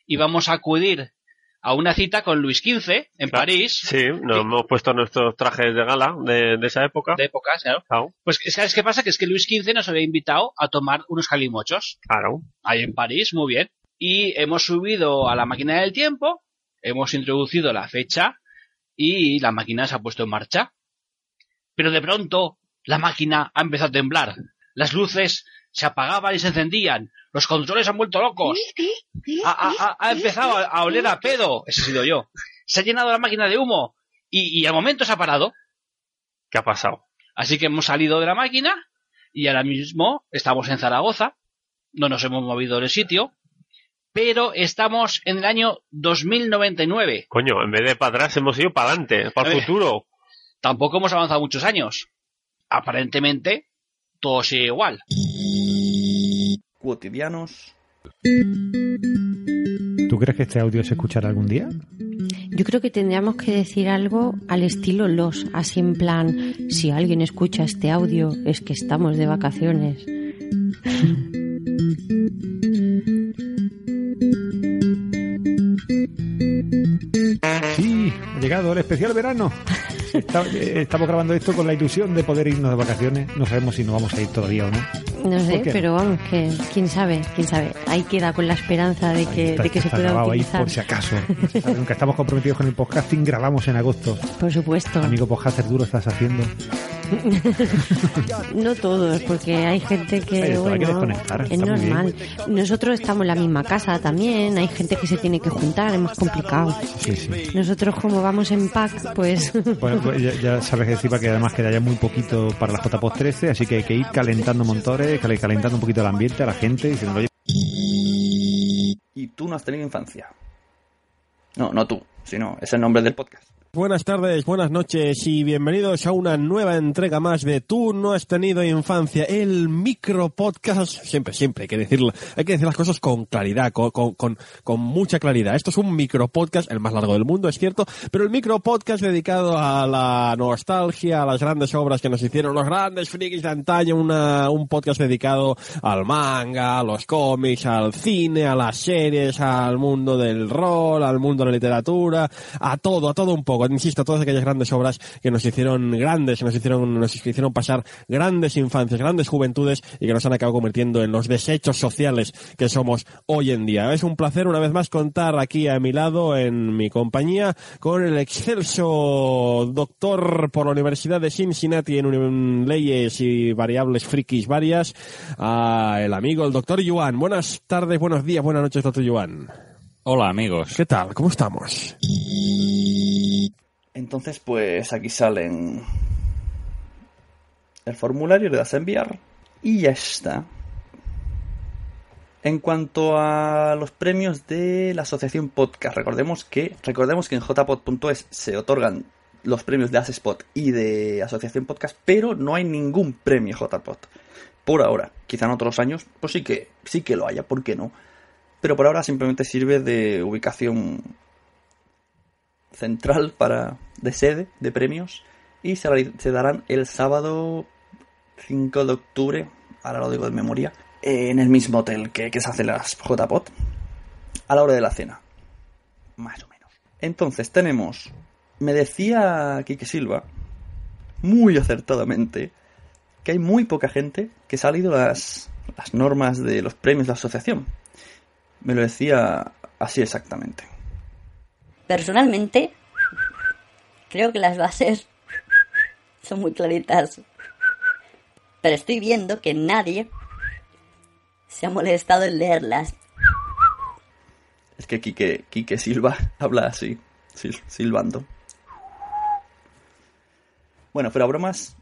íbamos a acudir a una cita con Luis XV en Claro. París. Sí, nos hemos puesto nuestros trajes de gala de, de esa época. De época, claro. Pues, ¿sabes qué pasa? Que es que Luis XV nos había invitado a tomar unos calimochos. Claro. Ahí en París, muy bien. Y hemos subido a la máquina del tiempo, hemos introducido la fecha y la máquina se ha puesto en marcha. Pero de pronto, la máquina ha empezado a temblar. Las luces se apagaban y se encendían. Los controles han vuelto locos. Ha, ha- ha- ha empezado a, a oler a pedo. Ese he sido yo. Se ha llenado la máquina de humo. Y, y al momento se ha parado. ¿Qué ha pasado? Así que hemos salido de la máquina y ahora mismo estamos en Zaragoza. No nos hemos movido del sitio. Pero estamos en el año 2099. Coño, en vez de para atrás hemos ido para adelante, para el Eh, futuro. Tampoco hemos avanzado muchos años. Aparentemente, todo sigue igual. Cotidianos. ¿Tú crees que este audio se escuchará algún día? Yo creo que tendríamos que decir algo al estilo los, así en plan, si alguien escucha este audio es que estamos de vacaciones. Sí, ha llegado el especial verano. Está- eh, estamos grabando esto con la ilusión de poder irnos de vacaciones. No sabemos si nos vamos a ir todavía o no. No sé, pero vamos, que quién sabe, quién sabe. Ahí queda con la esperanza de que, Está- de que se pueda grabado ahí utilizar. por si acaso. [laughs] Aunque estamos comprometidos con el podcasting, grabamos en agosto. Por supuesto. Amigo podcaster, lo estás haciendo. [laughs] no todos, porque hay gente que, que bueno, desconectar, es normal. Nosotros estamos en la misma casa también, hay gente que se tiene que juntar, es más complicado. Sí, sí. Nosotros como vamos en pack, pues... [laughs] Bueno, pues ya, ya sabes que encima que además queda ya muy poquito para la JPOS 13, así que hay que ir calentando motores, cal- calentando un poquito el ambiente a la gente, diciendo, oye, Y tú no has tenido infancia. No, no tú, sino es el nombre del podcast. Buenas tardes, buenas noches y bienvenidos a una nueva entrega más de Tú no has tenido infancia, el micro podcast. Siempre, siempre hay que decirlo, hay que decir las cosas con claridad, con, con, con, con mucha claridad. Esto es un micro podcast, el más largo del mundo, es cierto, pero el micro podcast dedicado a la nostalgia, a las grandes obras que nos hicieron los grandes frikis de antaño, una, un podcast dedicado al manga, a los cómics, al cine, a las series, al mundo del rol, al mundo de la literatura, a todo, a todo un poco. Insisto, todas aquellas grandes obras que nos hicieron grandes, que nos hicieron, nos hicieron pasar grandes infancias, grandes juventudes y que nos han acabado convirtiendo en los desechos sociales que somos hoy en día. Es un placer una vez más contar aquí a mi lado, en mi compañía, con el excelso doctor por la Universidad de Cincinnati en leyes y variables frikis varias, a el amigo, el doctor Yuan. Buenas tardes, buenos días, buenas noches, doctor Yuan. Hola amigos. ¿Qué tal? ¿Cómo estamos? Entonces, pues aquí salen el formulario, le das a enviar y ya está. En cuanto a los premios de la asociación podcast, recordemos que recordemos que en jpod.es se otorgan los premios de Asespot y de Asociación Podcast, pero no hay ningún premio JPod. Por ahora, quizá en otros años, pues sí que sí que lo haya, ¿por qué no? Pero por ahora simplemente sirve de ubicación central para de sede de premios y se, darán el sábado 5 de octubre, ahora lo digo de memoria, en el mismo hotel que, se hace las JPOT a la hora de la cena. Más o menos. Entonces tenemos, me decía Kike Silva, muy acertadamente, que hay muy poca gente que ha salido las, las normas de los premios de la asociación. Me lo decía así exactamente. Personalmente, creo que las bases son muy claritas. Pero estoy viendo que nadie se ha molestado en leerlas. Es que Quique, Quique Silva [laughs] habla así, silbando. Bueno, fuera bromas,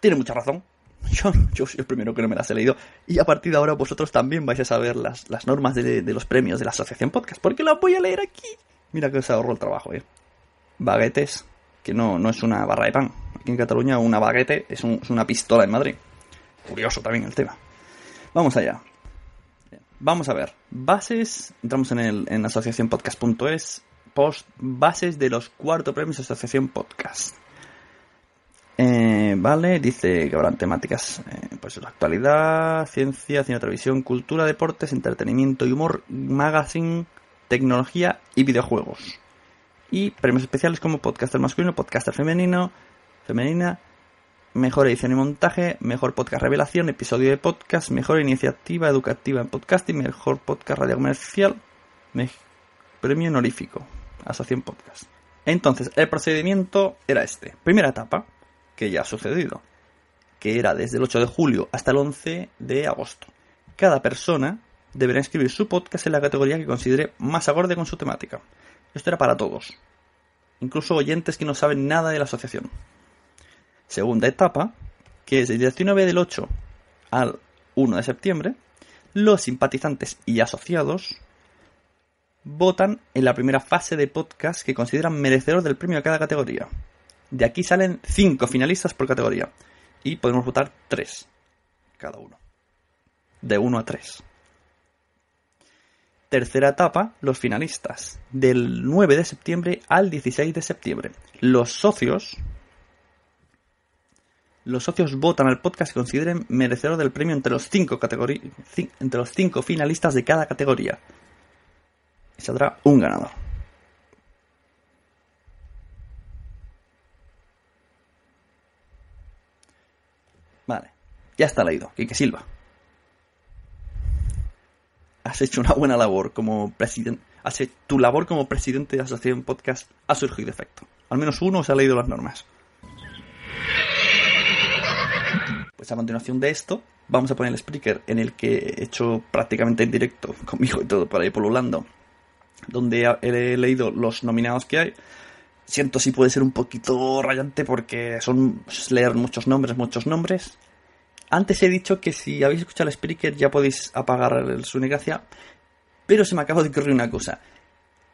tiene mucha razón. [laughs] Yo, yo soy el primero que no me las he leído. Y a partir de ahora vosotros también vais a saber las, las normas de, los premios de la Asociación Podcast. Porque las voy a leer aquí. Mira que os ahorro el trabajo, eh. Baguetes, que no, no es una barra de pan. Aquí en Cataluña una baguete es, es una pistola en Madrid. Curioso también el tema. Vamos allá. Vamos a ver. Bases. Entramos en, el, en asociacionpodcast.es. Post. Bases de los cuarto premios de Asociación Podcast. Eh, vale, dice que habrán temáticas, eh, pues actualidad, ciencia, cine, televisión, cultura, deportes, entretenimiento y humor, magazine, tecnología y videojuegos. Y premios especiales como podcaster masculino, podcaster femenino, femenina, mejor edición y montaje, mejor podcast revelación, episodio de podcast, mejor iniciativa educativa en podcasting, mejor podcast radio comercial, premio honorífico, asociación podcast. Entonces, el procedimiento era este. Primera etapa, que ya ha sucedido, que era desde el 8 de julio hasta el 11 de agosto. Cada persona deberá escribir su podcast en la categoría que considere más acorde con su temática. Esto era para todos, incluso oyentes que no saben nada de la asociación segunda etapa, que es el 19 del 8 al 1 de septiembre, los simpatizantes y asociados votan en la primera fase de podcast que consideran merecedor del premio a cada categoría. De aquí salen 5 finalistas por categoría y podemos votar 3 cada uno. De 1 a 3. Tercera etapa, los finalistas. Del 9 de septiembre al 16 de septiembre. Los socios los socios votan al podcast que consideren merecedor del premio entre los cinco, entre los cinco finalistas de cada categoría. Y saldrá un ganador. Vale, ya está leído. Quique Silva. Has hecho una buena labor como presidente. Tu labor como presidente de Asociación Podcast ha surgido efecto. Al menos uno se ha leído las normas. Pues a continuación de esto, vamos a poner el speaker en el que he hecho prácticamente en directo, [laughs] conmigo y todo, por ahí polulando, donde he leído los nominados que hay. Siento si puede ser un poquito rayante porque son leer muchos nombres, muchos nombres. Antes he dicho que si habéis escuchado el speaker ya podéis apagar el Sunegracia, pero se me acaba de ocurrir una cosa.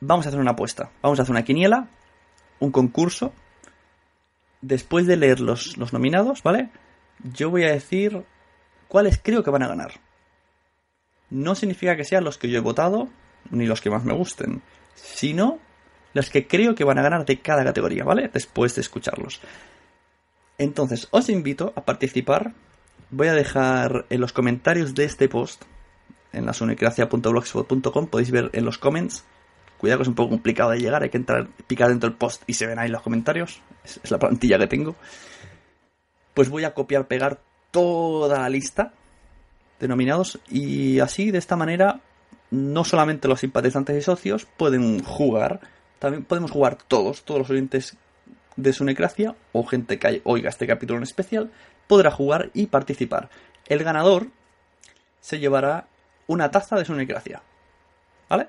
Vamos a hacer una apuesta. Vamos a hacer una quiniela, un concurso. Después de leer los, los nominados, ¿vale? yo voy a decir cuáles creo que van a ganar. No significa que sean los que yo he votado, ni los que más me gusten, sino los que creo que van a ganar de cada categoría, ¿vale? Después de escucharlos. Entonces, os invito a participar. Voy a dejar en los comentarios de este post, en la sonecracia.blogspot.com, podéis ver en los comments Cuidado que es un poco complicado de llegar, hay que entrar, picar dentro del post y se ven ahí los comentarios. Es, es la plantilla que tengo. Pues voy a copiar, pegar toda la lista de nominados y así, de esta manera, no solamente los simpatizantes y socios pueden jugar, también podemos jugar todos, todos los oyentes de Sunecracia o gente que oiga este capítulo en especial, podrá jugar y participar. El ganador se llevará una taza de Sunecracia. ¿Vale?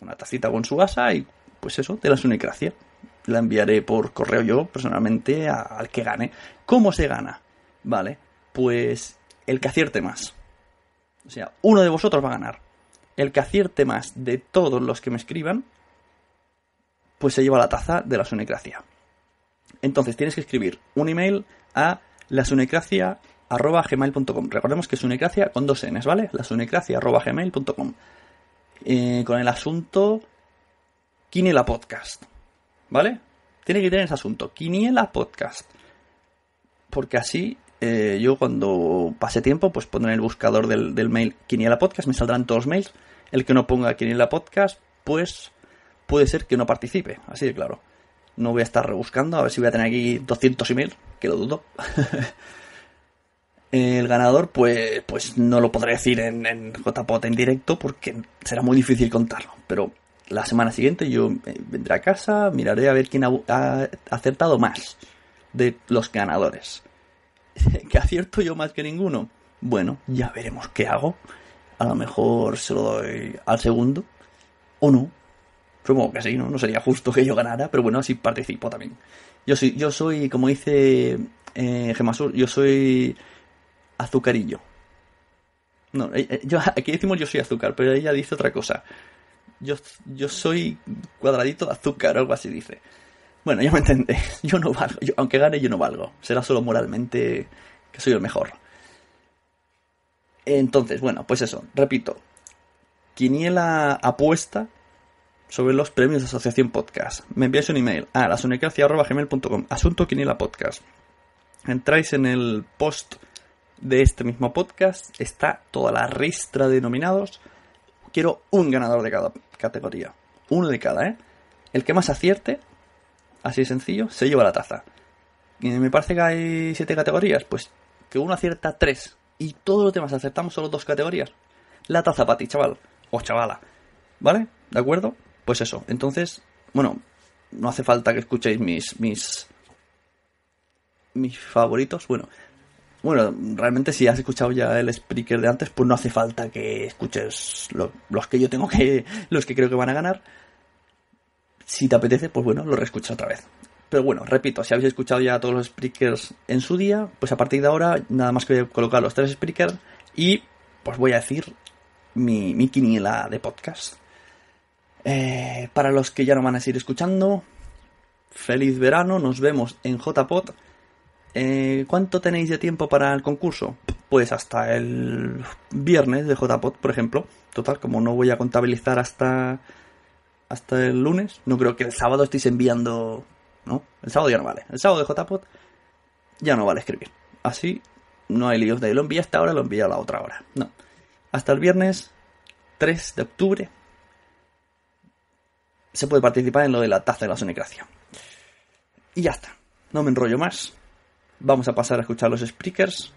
Una tacita con su gasa y pues eso, de la Sunecracia. La enviaré por correo yo personalmente al que gane. ¿Cómo se gana? Vale, pues el que acierte más. O sea, uno de vosotros va a ganar. El que acierte más de todos los que me escriban, pues se lleva la taza de la Sunecracia. Entonces tienes que escribir un email a lasunecracia.gmail.com Recordemos que sunecracia con dos Ns, ¿vale? lasunecracia.gmail.com eh, Con el asunto Quiniela Podcast, ¿vale? Tiene que tener ese asunto, Quiniela Podcast. Porque así eh, yo cuando pase tiempo, pues pondré en el buscador del, del mail Quiniela Podcast, me saldrán todos los mails. El que no ponga Quiniela Podcast, pues puede ser que no participe, así de claro. No voy a estar rebuscando, a ver si voy a tener aquí 200 emails, que lo dudo. [laughs] El ganador, pues, pues no lo podré decir en, en JPOT en directo porque será muy difícil contarlo. Pero la semana siguiente yo eh, vendré a casa, miraré a ver quién ha, ha acertado más de los ganadores. [laughs] ¿Que acierto yo más que ninguno? Bueno, ya veremos qué hago. A lo mejor se lo doy al segundo. O no. Supongo que sí, ¿no? No sería justo que yo ganara, pero bueno, así participo también. Yo soy, yo soy como dice eh, Gemasur, yo soy azucarillo. No, eh, eh, yo, [laughs] aquí decimos yo soy azúcar, pero ella dice otra cosa. Yo, yo soy cuadradito de azúcar, algo así dice. Bueno, ya me entendéis. [laughs] Yo no valgo. Aunque gane, yo no valgo. Será solo moralmente que soy el mejor. Entonces, bueno, pues eso. Repito. Quiniela apuesta sobre los premios de Asociación Podcast. Me enviáis un email a lasunecracia.gmail.com Asunto Quiniela Podcast. Entráis en el post de este mismo podcast. Está toda la ristra de nominados. Quiero un ganador de cada categoría. Uno de cada, ¿eh? El que más acierte, así de sencillo, se lleva la taza. Y me parece que hay siete categorías. Pues que uno acierta tres. Y todos los demás acertamos solo dos categorías. La taza para ti, chaval. O chavala. ¿Vale? ¿De acuerdo? Pues eso. Entonces, bueno, no hace falta que escuchéis mis. mis. mis favoritos. Bueno. Bueno, realmente si has escuchado ya el speaker de antes, pues no hace falta que escuches lo- los que yo tengo que. los que creo que van a ganar. Si te apetece, pues bueno, lo reescuchas otra vez. Pero bueno, repito, si habéis escuchado ya todos los speakers en su día, pues a partir de ahora nada más que voy a colocar los tres speakers y pues voy a decir mi, mi quiniela de podcast. Eh, para los que ya no van a seguir escuchando, feliz verano, nos vemos en JPod. Eh, ¿Cuánto tenéis de tiempo para el concurso? Pues hasta el viernes de JPod, por ejemplo. Total, como no voy a contabilizar hasta hasta el lunes, no creo que el sábado estéis enviando, ¿no? El sábado ya no vale. El sábado de JPod ya no vale escribir. Así no hay líos de lo envía esta hora, lo envía a la otra hora. No. Hasta el viernes 3 de octubre se puede participar en lo de la taza de la sonecracia. Y ya está. No me enrollo más. Vamos a pasar a escuchar los speakers.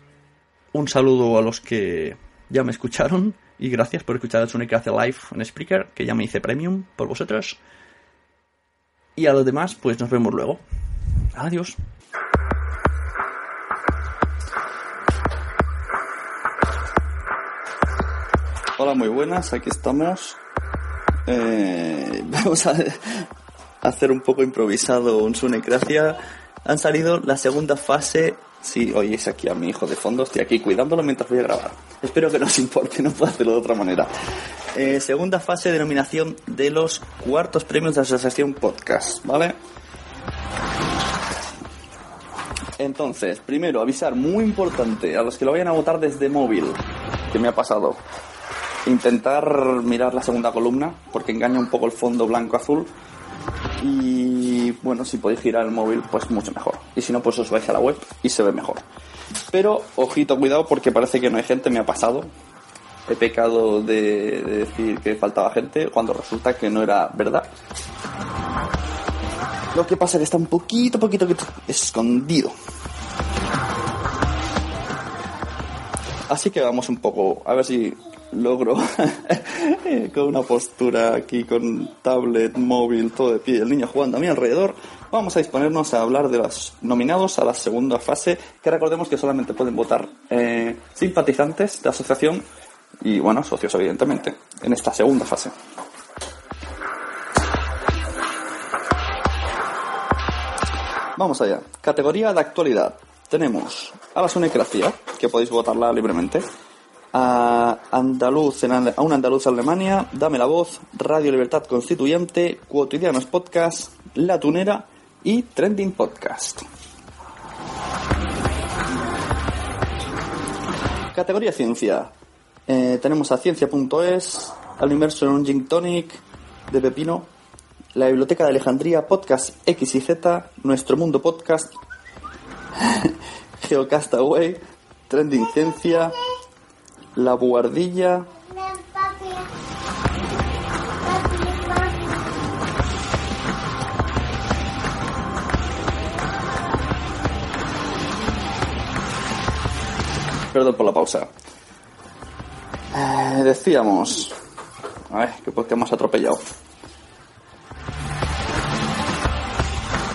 Un saludo a los que ya me escucharon. Y gracias por escuchar el Sonecracia Live en Spreaker, que ya me hice premium por vosotros. Y a los demás, pues nos vemos luego. Adiós. Hola, muy buenas, aquí estamos. Eh, [laughs] vamos a hacer un poco improvisado un Sunecracia. Han salido la segunda fase. Sí, oís aquí a mi hijo de fondo, estoy aquí cuidándolo mientras voy a grabar. Espero que no os importe, [laughs] no puedo hacerlo de otra manera. Eh, segunda fase de nominación de los cuartos premios de la Asociación Podcast, ¿vale? Entonces, primero, avisar, muy importante, a los que lo vayan a votar desde móvil, que me ha pasado. Intentar mirar la segunda columna, porque engaña un poco el fondo blanco-azul. Y bueno, si podéis girar el móvil, pues mucho mejor. Y si no, pues os vais a la web y se ve mejor. Pero, ojito, cuidado, porque parece que no hay gente, me ha pasado. he pecado de, de decir que faltaba gente cuando resulta que no era verdad. Lo que pasa es que está un poquito, poquito, poquito escondido. Así que vamos un poco, a ver si logro [laughs] con una postura aquí, con tablet, móvil, todo de pie, el niño jugando a mi alrededor. Vamos a disponernos a hablar de los nominados a la segunda fase, que recordemos que solamente pueden votar eh, simpatizantes de asociación y, bueno, socios, evidentemente, en esta segunda fase. Vamos allá. Categoría de actualidad. Tenemos a la Sonecracia, que podéis votarla libremente. A, andaluz a un andaluz Alemania, Dame la voz, Radio Libertad Constituyente, Cotidianos Podcast, La Tunera y Trending Podcast. Categoría ciencia. Eh, tenemos a ciencia.es, al inmerso en un gin tonic de pepino, la Biblioteca de Alejandría, Podcast X y Z, Nuestro Mundo Podcast, Geocastaway, Trending Ciencia, La Buhardilla, Perdón por la pausa. Eh, decíamos. A ver, que podcast más atropellado.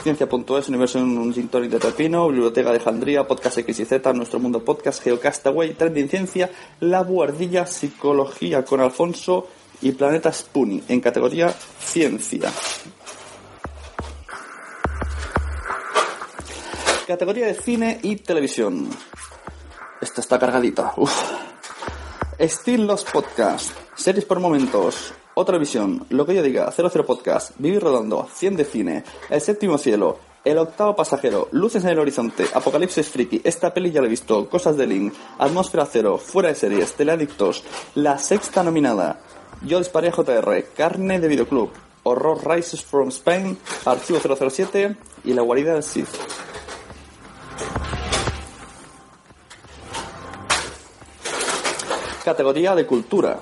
Ciencia.es, Universo en un gin tonic de Pepino, Biblioteca de Alejandría, Podcast X y Z, Nuestro Mundo Podcast, Geocastaway, Trending Ciencia, La Buhardilla, Psicología con Alfonso y Planeta Spoonie, en categoría Ciencia. Categoría de cine y televisión. Esta está cargadita. Uf. Los Podcast. Series por momentos. Otra visión. Lo que yo diga. 00 Podcast. Vivir Redondo. 100 de cine. El séptimo cielo. El octavo pasajero. Luces en el horizonte. Apocalipsis Friki. Esta peli ya la he visto. Cosas de Link. Atmósfera cero. Fuera de series. Teleadictos. La sexta nominada. Yo disparé a JR. Carne de videoclub. Horror Rises from Spain. Archivo 007. Y la guarida del Sith. Categoría de cultura.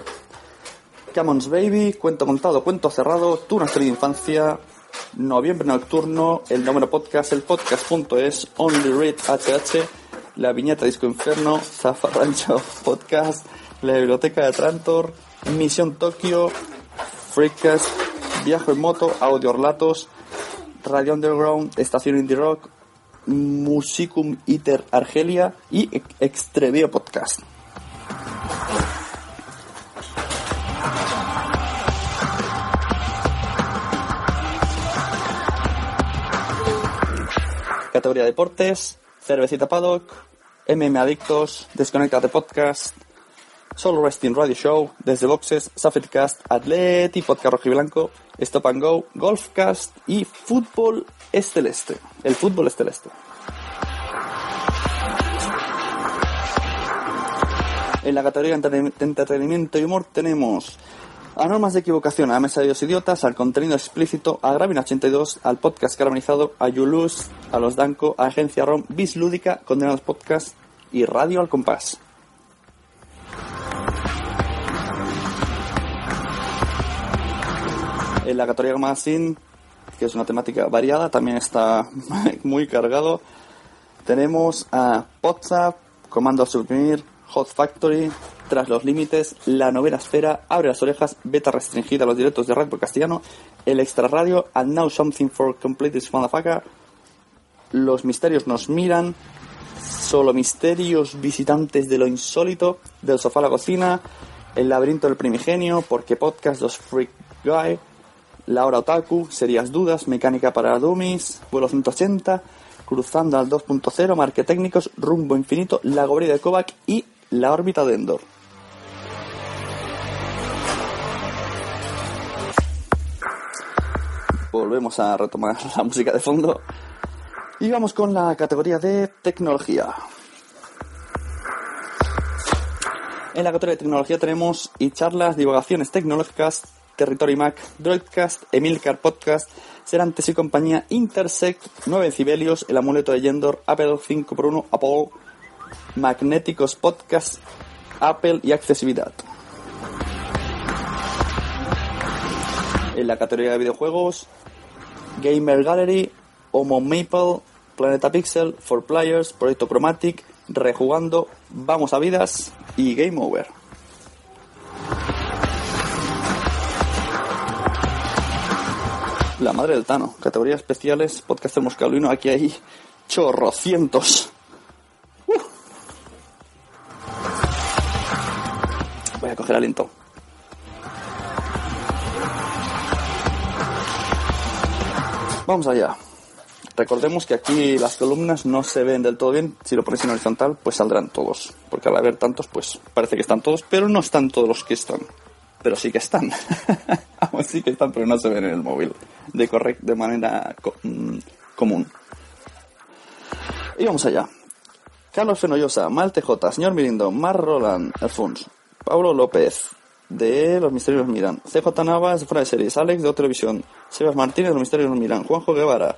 Camons Baby, Cuento Contado, Cuento Cerrado, Tu Nuestra Infancia, Noviembre Nocturno, El Número Podcast, El Podcast.es, Only Read HH, La Viñeta Disco Inferno, Zafarrancho Podcast, La Biblioteca de Trantor, Misión Tokio, Freakcast, Viajo en Moto, Audio Relatos, Radio Underground, Estación Indie Rock, Musicum Iter Argelia y Extrevio Podcast. Categoría deportes, Cervecita Paddock, MM Adictos, Desconectate Podcast, Solo Resting Radio Show, Desde Boxes, Safetcast, Atleti, Podcast Rojiblanco, Stop and Go, Golfcast y Fútbol Esteleste. El fútbol es celeste. En la categoría de entretenimiento y humor tenemos a normas de equivocación, a Mesa de Dios Idiotas, al contenido explícito, a Gravina 82, al podcast caramelizado, a Yulus, a Los Danco, a Agencia ROM, Bis Lúdica, Condenados Podcast y Radio al Compás. En la categoría Magazine, que es una temática variada, también está [laughs] muy cargado. Tenemos a WhatsApp, Comando a Suprimir, Hot Factory, Tras los Límites, La Novena Esfera, Abre las Orejas, Beta Restringida a los directos de por Castellano, El Extra Radio, And Now Something for Complete This Motherfucker, Los Misterios Nos Miran, Solo Misterios, Visitantes de lo Insólito, Del Sofá a la Cocina, El Laberinto del Primigenio, Porque Podcast, Los Freak Guy, La Hora Otaku, Serias Dudas, Mecánica para Dummies, Vuelo 180, Cruzando al 2.0, Marquetécnicos, Rumbo Infinito, La Gobrida de Kovac y La órbita de Endor. Volvemos a retomar [laughs] la música de fondo. Y vamos con la categoría de tecnología. En la categoría de tecnología tenemos y charlas, divulgaciones tecnológicas, Territory Mac, Droidcast, Emilcar Podcast, Serantes y compañía, Intersect, 9 Cibelios, El Amuleto de Yendor, Apple 5x1, Apple, Magnéticos Podcast, Apple y Accesibilidad. En la categoría de videojuegos Gamer Gallery, Homo Maple, Planeta Pixel, For Players, Proyecto Chromatic, Rejugando, Vamos a Vidas y Game Over. La madre del Tano, categorías especiales, podcast moscalino, aquí hay chorrocientos. Uh. Voy a coger aliento. Vamos allá. Recordemos que aquí las columnas no se ven del todo bien. Si lo pones en horizontal, pues saldrán todos. Porque al haber tantos, pues parece que están todos, pero no están todos los que están. Pero sí que están. [laughs] Aún sí que están, pero no se ven en el móvil. De, correct, de manera mm, común. Y vamos allá. Carlos Fenollosa, Mal TJ, Señor Mirindo, Mar Roland, Alfonso, Pablo López, de Los Misterios nos Miran, CJ Navas, de Fuera de Series, Alex, de O Televisión, Sebas Martínez, de Los Misterios Miran, Juanjo Guevara,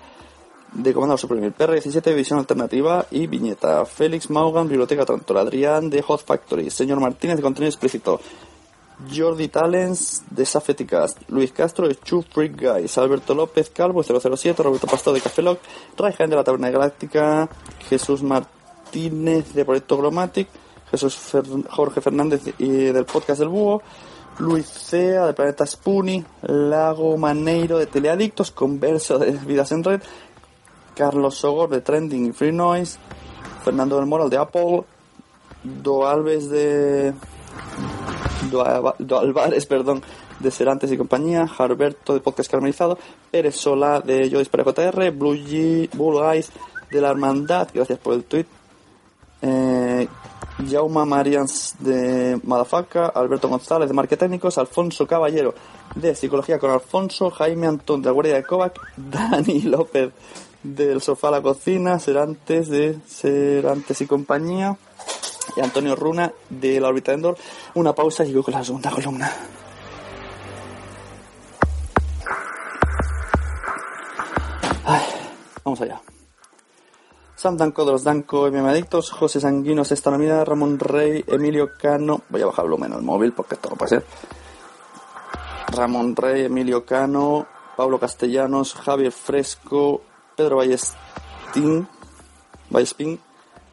de Comandado Suprimir, PR17, Visión Alternativa y Viñeta, Félix Maugan, Biblioteca Trantor, Adrián, de Hot Factory, Señor Martínez, de Contenido Explícito, Jordi Talens de Safeticast, Luis Castro de Two Freak Guys, Alberto López Calvo 007, Roberto Pastor de Café Lock, Ray Jaén de la Taberna Galáctica, Jesús Martínez de Proyecto Glomatic, Jesús Fer- Jorge Fernández y del Podcast del Búho, Luis Cea de Planeta Spoonie, Lago Maneiro de Teleadictos, Converso de Vidas en Red, Carlos Sogor de Trending y Free Noise, Fernando del Moral de Apple, Do Alves de Do, Do Álvarez, [laughs] perdón, de Serantes y compañía, Harberto de Podcast Caramelizado, Pérez Sola de Yo Dispara JR, Blue, G, Blue Eyes de la Hermandad, gracias por el tweet, eh, Jauma Marians de Madafaka, Alberto González de Marquetécnicos, Alfonso Caballero de Psicología con Alfonso, Jaime Antón de la Guardia de Kovac, [laughs] Dani López del Sofá a la Cocina, Serantes de Serantes y compañía, y Antonio Runa de la órbita de Endor. Una pausa y sigo con la segunda columna. Vamos allá. Sam Danco de los Danco, MM Adictos, José Sanguinos, Esta Navidad, Ramón Rey, Emilio Cano. Voy a bajar el móvil porque esto no puede ser. Ramón Rey, Emilio Cano, Pablo Castellanos, Javier Fresco, Pedro Ballestín, Ballespín,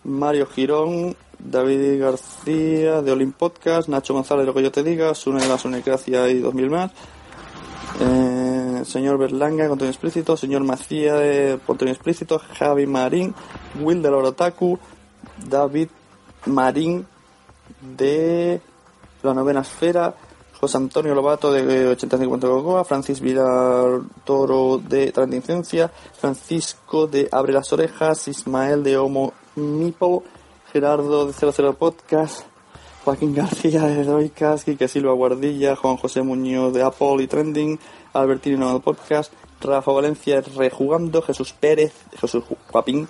Mario Girón, David García de Olim Podcast, Nacho González, lo que yo te diga, Sune de la Sunecracia y 2000 más, eh, señor Berlanga, contenido explícito, señor Macía de contenido explícito, Javi Marín, Will de la Orotaku, David Marín de la novena esfera, José Antonio Lobato de 8050 Cocoa, Francis Vidal Toro de Transcendencia, Francisco de Abre las Orejas, Ismael de Homo Mipo, Gerardo de 00 Podcast, Joaquín García de Droicas, Quique Silva Guardilla, Juan José Muñoz de Apple y Trending, Albertino de Podcast, Rafa Valencia Rejugando, Jesús Pérez, Jesús Guapín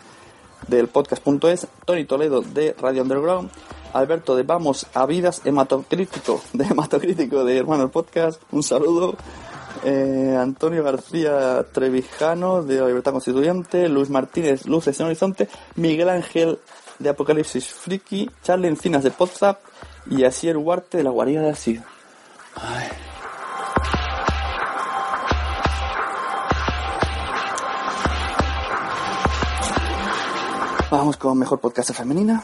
del podcast.es, Tony Toledo de Radio Underground, Alberto de Vamos a Vidas, Hematocrítico de Hematocrítico de Hermanos Podcast, un saludo. Eh, Antonio García Trevijano de La Libertad Constituyente, Luis Martínez Luces en Horizonte, Miguel Ángel de Apocalipsis Friki, Charlie Encinas de Podzap. Y Asier Huarte de La Guarida de Así. Vamos con mejor podcast femenina.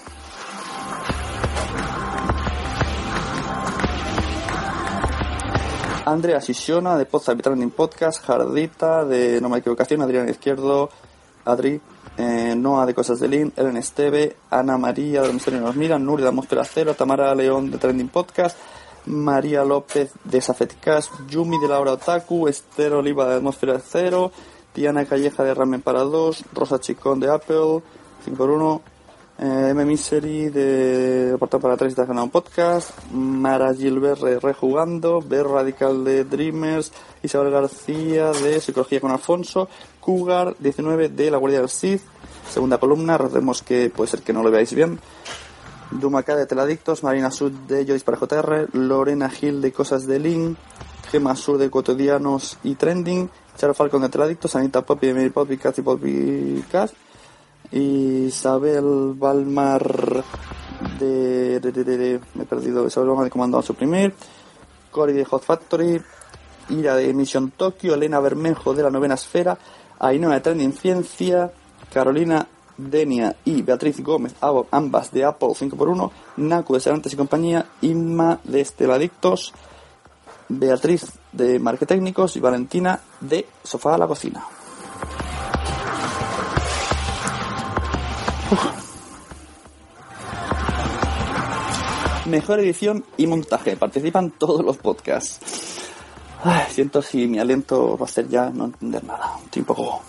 Andrea Sisiona de Podzap y Trending Podcast, Jardita de No Me Equivocación, Adrián Izquierdo, Adri, eh, Noa de Cosas de Lin, Ellen Esteve, Ana María de Misterio nos miran, Nuria de Atmósfera Cero, Tamara León de Trending Podcast, María López de Safeticast, Yumi de Laura Otaku, Esther Oliva de Atmósfera Cero, Diana Calleja de Ramen para dos, Rosa Chicón de Apple, 5x1, eh, M. Misery de Portal para 3 de un Podcast, Mara Gilbert Rejugando, Ver Radical de Dreamers, Isabel García de Psicología con Alfonso, Cougar 19 de La Guardia del Sith, segunda columna, recordemos que puede ser que no lo veáis bien, Dumacá de Teladictos, Marina Sud de Yo Dispara JR, Lorena Gil de Cosas de Link, Gema Sur de Cotidianos y Trending, Charo Falcon de Teladictos, Anita Poppy de Mary Poppy Cast y Poppy Isabel Balmar de, de, me he perdido Isabel Balmar de Comando a Suprimir Cory de Hot Factory Ira de Mission Tokio, Elena Bermejo de la Novena Esfera, Ainhoa de Trending Ciencia, Carolina Denia y Beatriz Gómez, ambas de Apple 5x1, Naku de Serantes y compañía, Inma de Esteladictos, Beatriz de Marquetécnicos y Valentina de Sofá a la Cocina. [laughs] Mejor edición y montaje. Participan todos los podcasts. Ay, siento si mi aliento va a ser ya no entender nada. Estoy un poco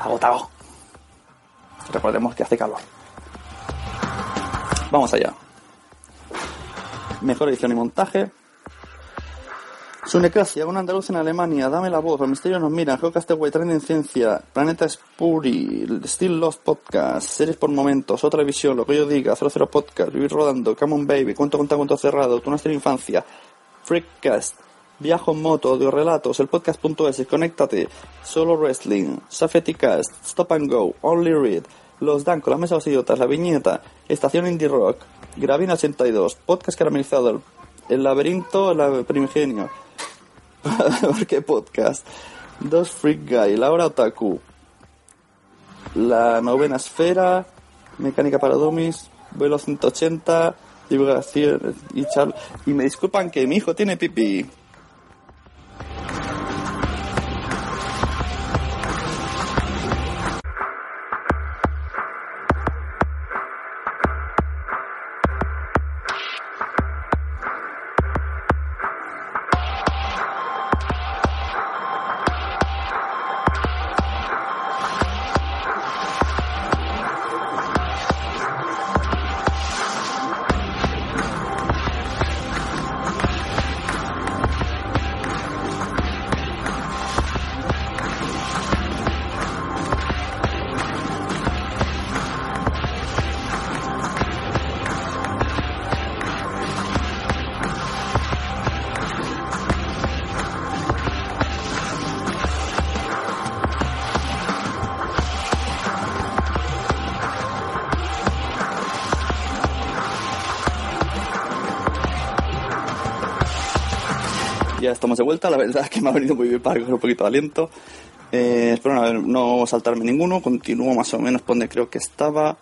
agotado. Recordemos que hace calor. Vamos allá. Mejor edición y montaje. Sunecracia, un andaluz en Alemania, dame la voz, los misterios nos miran, Geocastaway, Trending Ciencia, Planeta Spuri, Still Lost Podcast, Series por Momentos, Otra Visión, Lo que yo diga, 00 Podcast, Vivir Rodando, Come on Baby, Cuento con Cuento Cerrado, Tu Nuestra Infancia, Freakcast, Viajo en Moto, Audio Relatos, el podcast.es, Conéctate, Solo Wrestling, Safety Cast, Stop and Go, Only Read, Los Dan con la Mesa de los Idiotas, La Viñeta, Estación Indie Rock, Gravina 82, Podcast Caramelizado, El, el Laberinto, El Primigenio, [laughs] ¿Por qué podcast? Dos Freak Guy, Laura Otaku, La Novena Esfera, Mecánica para Dummies, Vuelo 180, Divulgación y Charl... Y me disculpan que mi hijo tiene pipí. Ya estamos de vuelta, la verdad es que me ha venido muy bien para coger un poquito de aliento. Eh, espero no, saltarme ninguno, continúo más o menos por donde creo que estaba.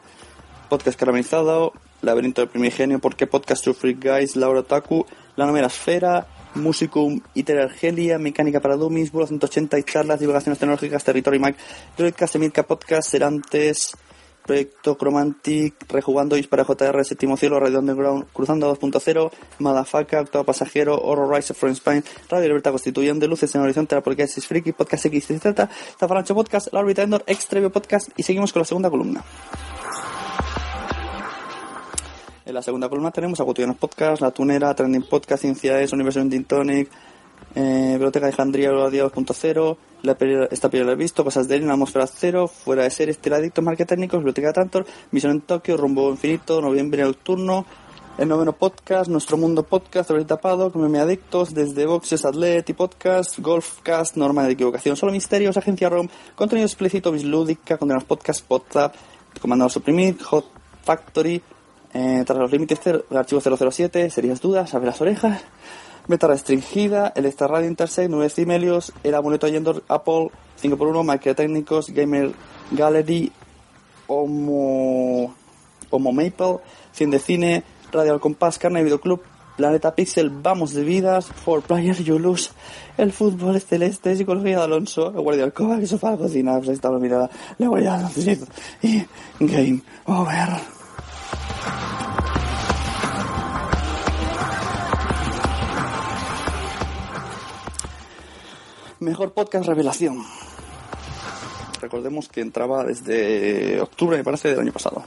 Podcast caramelizado, Laberinto del Primigenio, ¿Por qué Podcast to Freak Guys? Laura Taku, La Númera Esfera, Musicum, Iter Argelia, Mecánica para Dummies, Vuelo 180 y charlas, divulgaciones tecnológicas, Territory Mac, Droidcast, Emilka Podcast, Serantes, Proyecto Chromantic, Rejugando Is para JR, Séptimo Cielo, Radio Underground, Cruzando 2.0, Madafaka, Octavo Pasajero, Horror Rise of Spain, Radio Libertad Constituyente, Luces en Horizonte, la Podcast es Friki, Podcast X, etc. Zafarancho Podcast, La Orbita Endor, Extrevio Podcast y seguimos con la segunda columna. En la segunda columna tenemos a Podcast, La Tunera, Trending Podcast, Ciencia es, Universo Ending Tonic, eh, Biblioteca de Alejandría, Día 2.0, la peli- Esta película he visto, Cosas de él, La Atmósfera Cero, Fuera de Series, Teladictos, Marquetécnicos, Biblioteca Tantor, Misión en Tokio, Rumbo Infinito, Noviembre Nocturno, El Noveno Podcast, Nuestro Mundo Podcast, Sobre Tapado, Come Adictos, Desde Boxes, Atleti Podcast, Golfcast, Norma de Equivocación, Solo Misterios, Agencia ROM, Contenido Explícito, Bislúdica, Condenados Podcast, WhatsApp, Comandado Suprimir, Hot Factory, eh, Tras los Límites, Cero- Archivo 007, Serias Dudas, Abre las Orejas, Beta Restringida, El Extra Radio Intersect, Nueve Cimelios, El Amuleto Yendor, Apple, 5x1, Microtécnicos, Gamer Gallery, Homo, Homo Maple, Cien de Cine, Radio Al Compás, Carne Videoclub, Planeta Pixel, Vamos de Vidas, For Players You Lose, El Fútbol es Celeste, Psicología de Alonso, El Guardia Alcoba, que sofá de cocina, pues la mirada, La Guardia de Alonso y Game Over. Mejor podcast revelación. Recordemos que entraba desde octubre, me parece, del año pasado.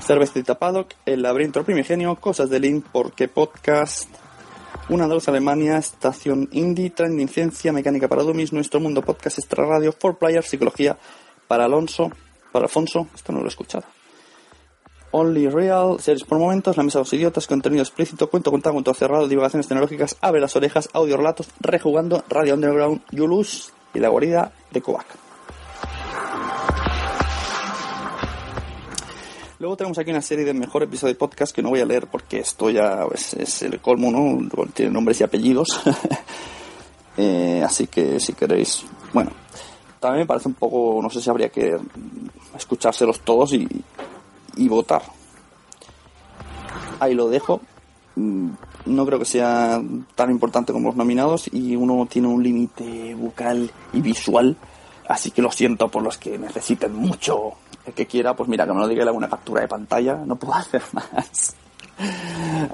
Cervecita Paddock, El laberinto del primigenio, Cosas de Link, Porque Podcast, Una Andaluz Alemania, Estación Indie, Trending Ciencia, Mecánica para Dummies, Nuestro Mundo Podcast, Extra Radio, Four Players, Psicología para Alonso, para Alfonso, esto no lo he escuchado. Only Real, Series por Momentos, La Mesa de los Idiotas, Contenido Explícito, Cuento con Cuento Cerrado, Divulgaciones Tecnológicas, Abre las Orejas, Audio Relatos, Rejugando, Radio Underground, Yulus y La Guarida de Kovac. Luego tenemos aquí una serie de mejor episodio de podcast que no voy a leer porque esto ya es, es el colmo, ¿no? Tiene nombres y apellidos. [laughs] Eh, así que si queréis, bueno, también me parece un poco, no sé si habría que escuchárselos todos y, y votar. Ahí lo dejo. Mm, No creo que sea tan importante como los nominados y uno tiene un límite bucal y visual. Así que lo siento por los que necesiten mucho. El que quiera, pues mira, que me lo diga y le hago una captura de pantalla. No puedo [laughs] hacer más.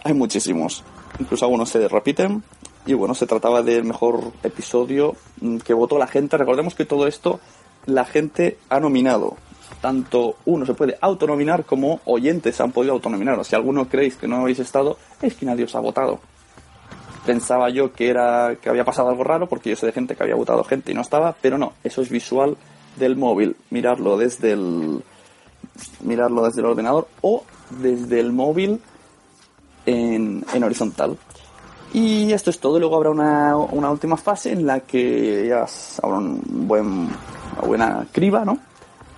Hay muchísimos. Incluso algunos se repiten. Y bueno, se trataba del mejor episodio mm, que votó la gente. Recordemos que todo esto la gente ha nominado. Tanto uno se puede autonominar como oyentes han podido autonominar. Si alguno creéis que no habéis estado, es que nadie os ha votado. Pensaba yo que era que había pasado algo raro porque yo sé de gente que había votado gente y no estaba, pero no, eso es visual del móvil. Mirarlo desde el mirarlo desde el ordenador o desde el móvil en, en horizontal. Y esto es todo. Luego habrá una, una última fase en la que ya habrá un buen, una buena criba, ¿no?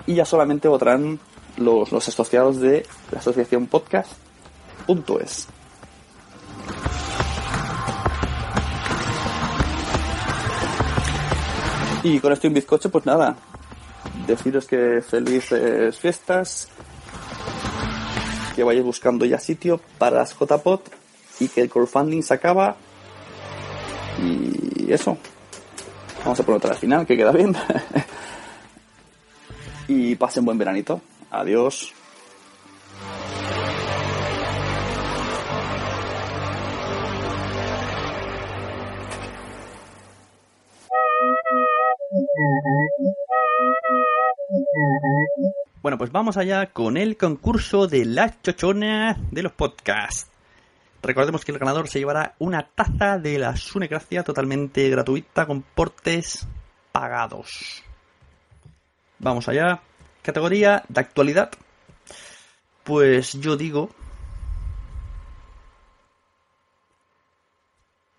Y ya solamente votarán los, los asociados de la asociación podcast.es. Y con esto y un bizcocho, pues nada. Deciros que felices fiestas. Que vayáis buscando ya sitio para las JPod y que el crowdfunding se acaba. Y eso. Vamos a poner otra al final, que queda bien. [laughs] y pasen buen veranito. Adiós. Bueno, pues vamos allá con el concurso de la chochona de los podcasts. Recordemos que el ganador se llevará una taza de la Sunecracia totalmente gratuita con portes pagados. Vamos allá. Categoría de actualidad. Pues yo digo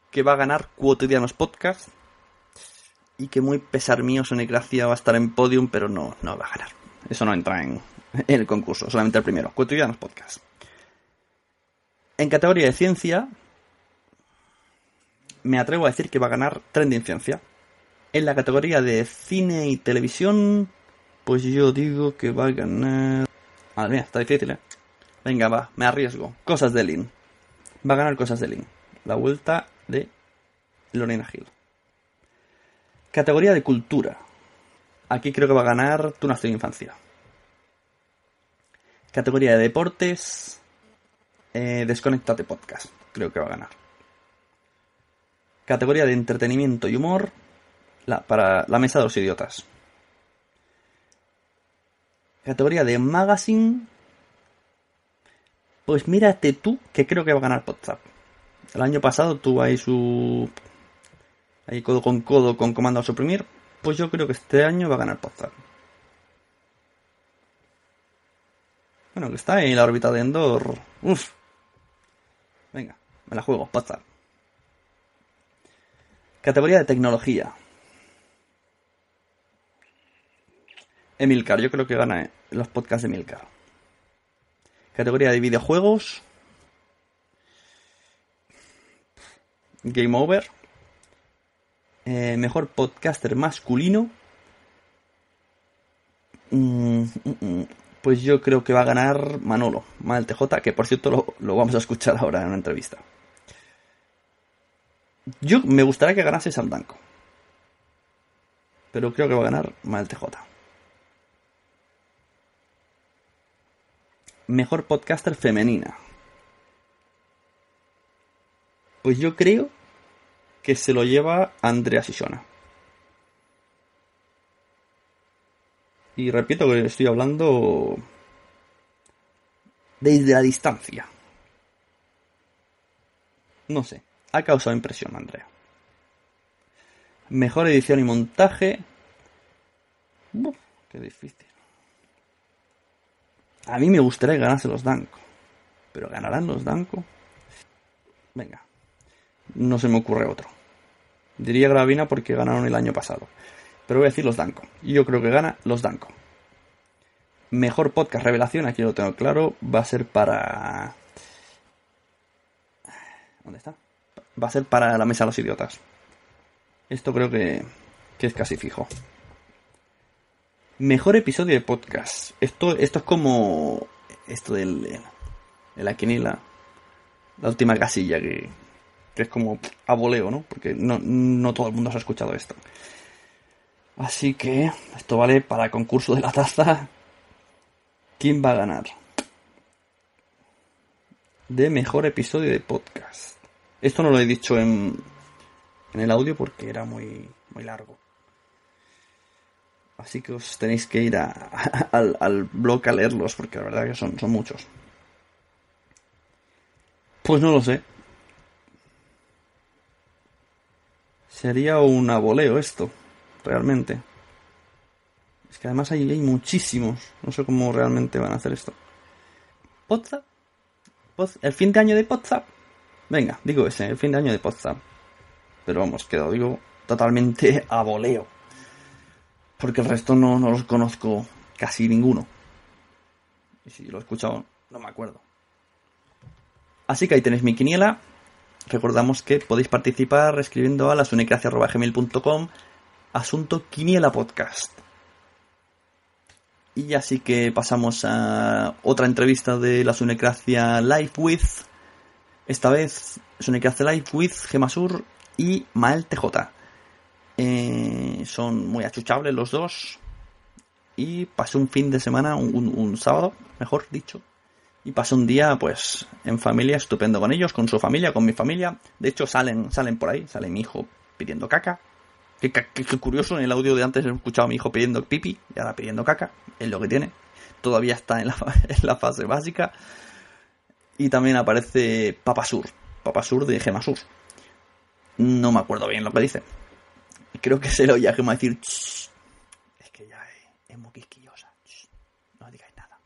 que va a ganar Cuotidianos Podcast y que muy pesar mío Sunecracia va a estar en podium, pero no, no va a ganar. Eso no entra en, en el concurso, solamente el primero. Cuotidianos Podcast. En categoría de ciencia, me atrevo a decir que va a ganar Trending Ciencia. En la categoría de cine y televisión, pues yo digo que va a ganar... Madre mía, está difícil, ¿eh? Venga, va, me arriesgo. Cosas de Lin. Va a ganar Cosas de Lin. La vuelta de Lorena Gil. Categoría de cultura. Aquí creo que va a ganar Tu Nación Infancia. Categoría de deportes. Eh, Desconectate Podcast. Creo que va a ganar. Categoría de entretenimiento y humor. La, para la mesa de los idiotas. Categoría de magazine. Pues mírate tú que creo que va a ganar WhatsApp. El año pasado tuvo ahí su. Ahí codo con codo con comando a suprimir. Pues yo creo que este año va a ganar WhatsApp. Bueno, que está en la órbita de Endor. Uf. Venga, me la juego, WhatsApp. Categoría de tecnología. Emilcar, yo creo que gana los podcasts de Emilcar. Categoría de videojuegos. Game Over. Eh, mejor podcaster masculino. Mm, mm, mm. Pues yo creo que va a ganar Manolo, Mal TJ, que por cierto lo, vamos a escuchar ahora en una entrevista. Yo me gustaría que ganase Sam Danko. Pero creo que va a ganar Mal TJ. Mejor podcaster femenina. Pues yo creo que se lo lleva Andrea Sisona. Y repito que estoy hablando desde la distancia. No sé, ha causado impresión, Andrea. Mejor edición y montaje. Qué difícil. A mí me gustaría que ganase los Danko. Pero ¿ganarán los Danko? Venga. No se me ocurre otro. Diría Gravina porque ganaron el año pasado. Pero voy a decir los Danko. Y yo creo que gana los Danko. Mejor podcast revelación, aquí lo tengo claro, va a ser para... ¿Dónde está? Va a ser para la mesa de los idiotas. Esto creo que, que es casi fijo. Mejor episodio de podcast. Esto, esto es como esto del, de la. La última casilla que, que es como a voleo, ¿no? Porque no, no todo el mundo se ha escuchado esto. Así que esto vale para el concurso de la taza. ¿Quién va a ganar? De mejor episodio de podcast. Esto no lo he dicho en, en el audio porque era muy, muy largo. Así que os tenéis que ir a, [laughs] al, al blog a leerlos porque la verdad que son, son muchos. Pues no lo sé. Sería un aboleo esto, realmente. Es que además hay, hay muchísimos. No sé cómo realmente van a hacer esto. ¿Podzap? ¿El fin de año de Podzap? Venga, digo ese, el fin de año de Podzap. Pero vamos, que digo totalmente [laughs] a voleo. Porque el resto no, no los conozco casi ninguno. Y si lo he escuchado, no me acuerdo. Así que ahí tenéis mi quiniela. Recordamos que podéis participar escribiendo a lasunecracia.gmail.com asunto quiniela podcast. Y así que pasamos a otra entrevista de la Sunecracia Live with. Esta vez Sunecracia Live with Gemasur y Mael TJ. Eh, son muy achuchables los dos. Y pasé un fin de semana, un, sábado, mejor dicho. Y pasé un día, pues, en familia, estupendo con ellos, con su familia, con mi familia. De hecho, salen, salen por ahí, sale mi hijo pidiendo caca. Qué, curioso, en el audio de antes he escuchado a mi hijo pidiendo pipi y ahora pidiendo caca. Es lo que tiene. Todavía está en la, [laughs] en la fase básica. Y también aparece Papasur. Papasur de Gemasur. No me acuerdo bien lo que dice. Creo que se lo oye a Gema decir... Es que ya es, muy quisquillosa. No digáis nada.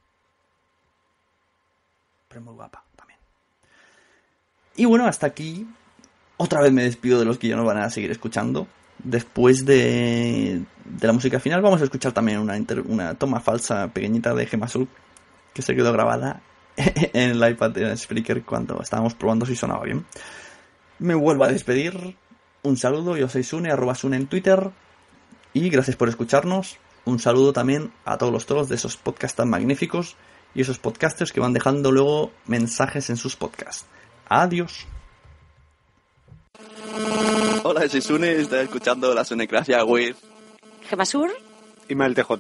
Pero es muy guapa también. Y bueno, hasta aquí. Otra vez me despido de los que ya nos van a seguir escuchando. Después de, de la música final vamos a escuchar también una, inter- una toma falsa pequeñita de Gemasur que se quedó grabada [laughs] en el iPad de Spreaker cuando estábamos probando si sonaba bien. Me vuelvo a despedir. Un saludo, yo soy Sune, arroba Sune en Twitter. Y gracias por escucharnos. Un saludo también a todos los toros de esos podcasts tan magníficos y esos podcasters que van dejando luego mensajes en sus podcasts. Adiós. Hola, soy Sune, estoy escuchando la Sunecracia Wave. ¿Gemasur? Y Mael TJ.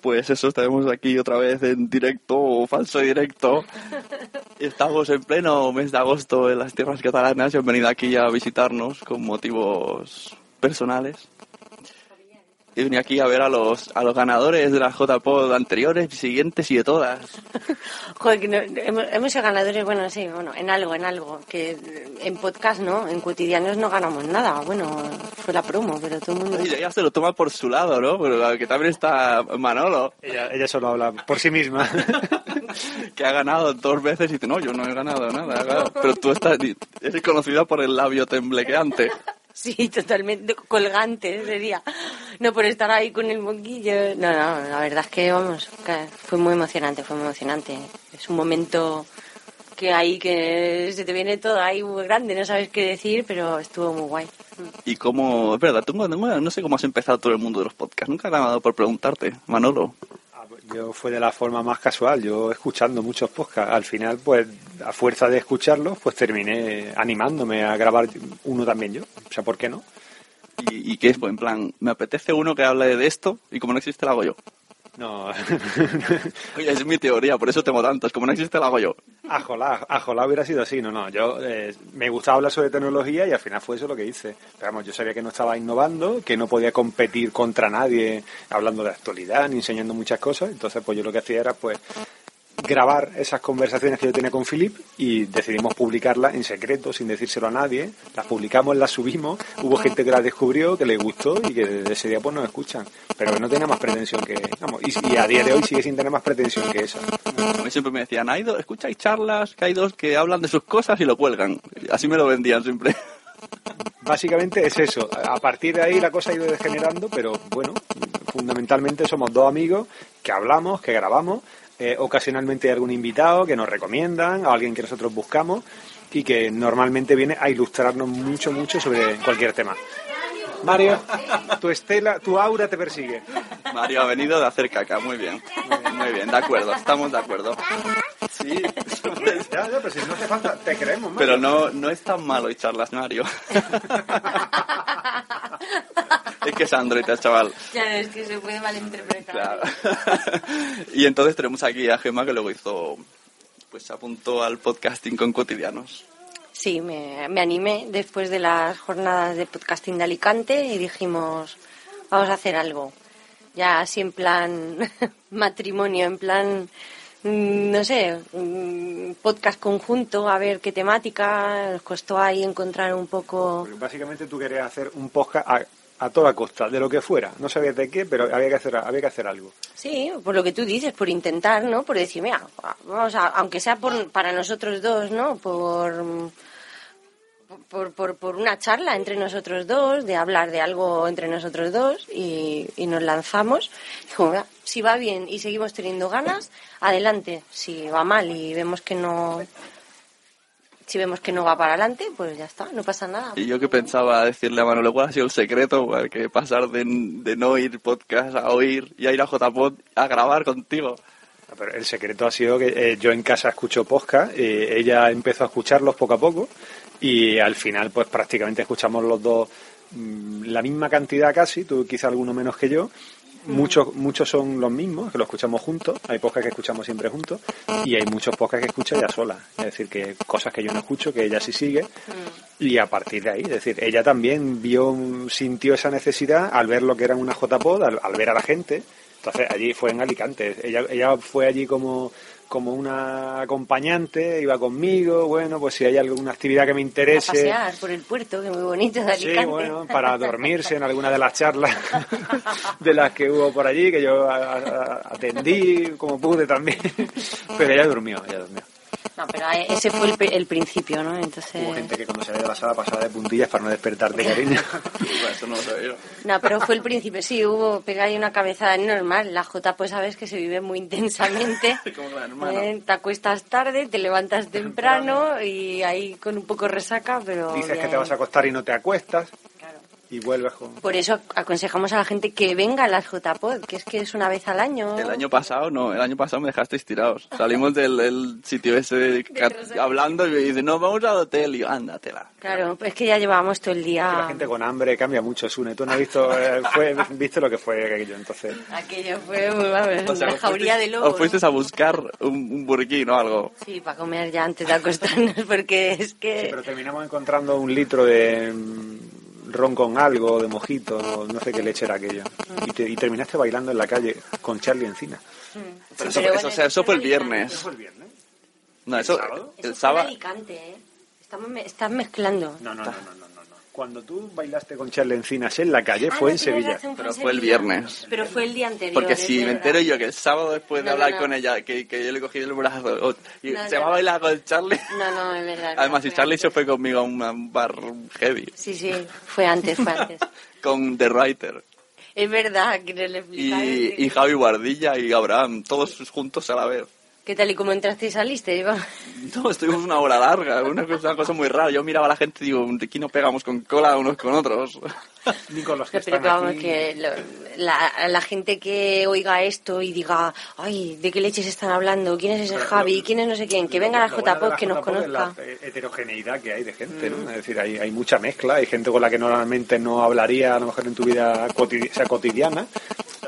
Pues eso, estaremos aquí otra vez en directo o falso directo. [laughs] Estamos en pleno mes de agosto en las tierras catalanas y han venido aquí a visitarnos con motivos personales. He venido aquí a ver a los, a los ganadores de las JPod anteriores, siguientes y de todas. [laughs] Joder, que no- hemos, hemos sido ganadores, bueno, sí, bueno, en algo, en algo. Que en podcast no, en cotidianos no ganamos nada. Bueno, fue la promo, pero todo el mundo. Y ella se lo toma por su lado, ¿no? Pero que también está Manolo. Ella, ella solo habla por sí misma. [laughs] que ha ganado dos veces y dice, no, yo no he ganado nada. claro. Pero tú estás, eres conocida por el labio temblequeante. Sí, totalmente colgante sería. No por estar ahí con el moquillo. No, no, la verdad es que, vamos, fue muy emocionante, fue muy emocionante. Es un momento que ahí que se te viene todo ahí muy grande, no sabes qué decir, pero estuvo muy guay. Y cómo, es verdad, tú, no sé cómo has empezado todo el mundo de los podcasts. Nunca me ha dado por preguntarte, Manolo. Yo fue de la forma más casual, yo escuchando muchos podcasts. Al final, pues, a fuerza de escucharlos, pues terminé animándome a grabar uno también yo. O sea, ¿por qué no? ¿Y, y qué es? Pues en plan, me apetece uno que hable de esto y como no existe, lo hago yo. No. [laughs] Oye, es mi teoría, por eso tengo tantos. Como no existe, lo hago yo. Ajolá, ajolá hubiera sido así, no, no. Yo eh, me gustaba hablar sobre tecnología y al final fue eso lo que hice. Pero vamos, yo sabía que no estaba innovando, que no podía competir contra nadie hablando de actualidad ni enseñando muchas cosas. Entonces, pues yo lo que hacía era, pues, grabar esas conversaciones que yo tenía con Philip y decidimos publicarlas en secreto, sin decírselo a nadie. Las publicamos, las subimos. Hubo gente que las descubrió, que les gustó y que desde ese día pues nos escuchan. Pero no tenía más pretensión que... Vamos, y, y a día de hoy sigue sin tener más pretensión que esa. A mí siempre me decían, hay dos, escucháis charlas, que hay dos que hablan de sus cosas y lo cuelgan. Así me lo vendían siempre. Básicamente es eso. A partir de ahí la cosa ha ido degenerando, pero bueno, fundamentalmente somos dos amigos que hablamos, que grabamos, eh, ocasionalmente hay algún invitado que nos recomiendan, o alguien que nosotros buscamos y que normalmente viene a ilustrarnos mucho, mucho sobre cualquier tema. Mario, tu estela, tu aura te persigue. Mario ha venido de hacer caca, muy bien. Muy bien, de acuerdo, estamos de acuerdo. Sí, [laughs] Ya, ya, pero si no hace falta, te creemos, Mario. pero no, no es tan malo y charlas, Mario. [laughs] Es que es Android, el chaval. Claro, es que se puede malinterpretar. Claro. [laughs] Y entonces tenemos aquí a Gemma que luego hizo, pues se apuntó al podcasting con cotidianos. Sí, me, me animé después de las jornadas de podcasting de Alicante y dijimos, vamos a hacer algo. Ya así en plan [laughs] matrimonio, en plan, mm, no sé, mm, podcast conjunto, a ver qué temática. Nos costó ahí encontrar un poco... Porque básicamente tú querías hacer un podcast a, a toda costa, de lo que fuera. No sabías de qué, pero había que hacer, había que hacer algo. Sí, por lo que tú dices, por intentar, ¿no? Por decir, mira, vamos a, aunque sea por, para nosotros dos, ¿no? Por, por, por, por una charla entre nosotros dos, de hablar de algo entre nosotros dos y, y nos lanzamos. Dijo, "Mira, si va bien y seguimos teniendo ganas, adelante. Si va mal y vemos que no, si vemos que no va para adelante, pues ya está, no pasa nada. Y yo que pensaba decirle a Manolo, ¿cuál ha sido el secreto? Que pasar de, de no oír podcast a oír y a ir a JPod a grabar contigo. Pero el secreto ha sido que eh, yo en casa escucho podcast, eh, ella empezó a escucharlos poco a poco y al final pues prácticamente escuchamos los dos mm, la misma cantidad casi, tú quizá alguno menos que yo. Muchos, muchos son los mismos, que lo escuchamos juntos, hay podcasts que escuchamos siempre juntos. Y hay muchos podcasts que escucha ella sola, es decir, que cosas que yo no escucho, que ella sí sigue. Y a partir de ahí, es decir, ella también vio, sintió esa necesidad al ver lo que era una JPod, al, al ver a la gente, entonces allí fue en Alicante, ella, ella fue allí como, como una acompañante, iba conmigo, bueno, pues si hay alguna actividad que me A interese, pasear por el puerto, que es muy bonito de Alicante. Sí, bueno, para dormirse en alguna de las charlas [laughs] de las que hubo por allí, que yo a- a- atendí como pude también. [laughs] Pero ella durmió, ella durmió. No, pero eh, ese fue el, el principio, ¿no? Entonces... Hubo gente que cuando salía de la sala pasaba de puntillas para no despertarte, cariño. [laughs] Eso no lo sabía. No, pero fue el principio, sí, hubo pega ahí una cabezada normal. La J, pues sabes que se vive muy intensamente. [laughs] Como la hermana. Eh, Te acuestas tarde, te levantas temprano y ahí con un poco resaca, pero... Dices que bien. te vas a acostar y no te acuestas. Y vuelves con... Por eso aconsejamos a la gente que venga a las JPod, que es que es una vez al año. El año pasado, no, el año pasado me dejasteis tirados. Salimos del, del sitio ese de hablando y me dice, no, vamos al hotel. Y yo, ándatela. Claro, pues es que ya llevábamos todo el La día... gente con hambre cambia mucho, Sune. Tú no has visto, eh, fue, viste lo que fue aquello, entonces... Aquello fue vamos, O sea, una os jauría de fuisteis- lobos. Os fuisteis a buscar un, un burquín o algo. Sí, para comer ya antes de acostarnos, [laughs] porque es que... Sí, pero terminamos encontrando un litro de ron con algo, de mojito, no, sé qué leche era aquello. Y, te- y terminaste bailando en la calle con Charlie encina. Pero eso, eso- o sea, eso fue el viernes. No, eso, el Fue en sábado. Alicante, ¿eh? Estamos me- estás mezclando. No, no, no, no. Cuando tú bailaste con Charlie Encinas en la calle Ah, fue no, en Sevilla. Pero en fue el viernes. Pero fue el día anterior. Porque si me entero yo que el sábado después de No, hablar no. con ella, que, que yo le cogí el brazo y No, se va a bailar con Charlie. No, no, es verdad. [laughs] Además, si Charlie se fue conmigo a un, bar heavy, Sí, sí, fue antes, fue antes. [laughs] con The Writer es verdad que no le y, y Javi Guardilla y Abraham, todos juntos a la vez. ¿Qué tal y cómo entraste y saliste? Iba- [laughs] No, estuvimos una hora larga, una cosa, una cosa muy rara. Yo miraba a la gente y digo, de aquí no pegamos con cola unos con otros. [laughs] Ni con los Pero que vamos, que lo- la, la gente que oiga esto y diga, ay, ¿de qué leches están hablando? ¿Quién es ese Pero Javi? lo- ¿Quién es no sé quién? Que venga a la Lo JPod la que nos JPod es conozca. La heterogeneidad que hay de gente, ¿no? Es decir, hay, hay mucha mezcla, hay gente con la que normalmente no hablaría a lo mejor en tu vida [laughs] cotidiana.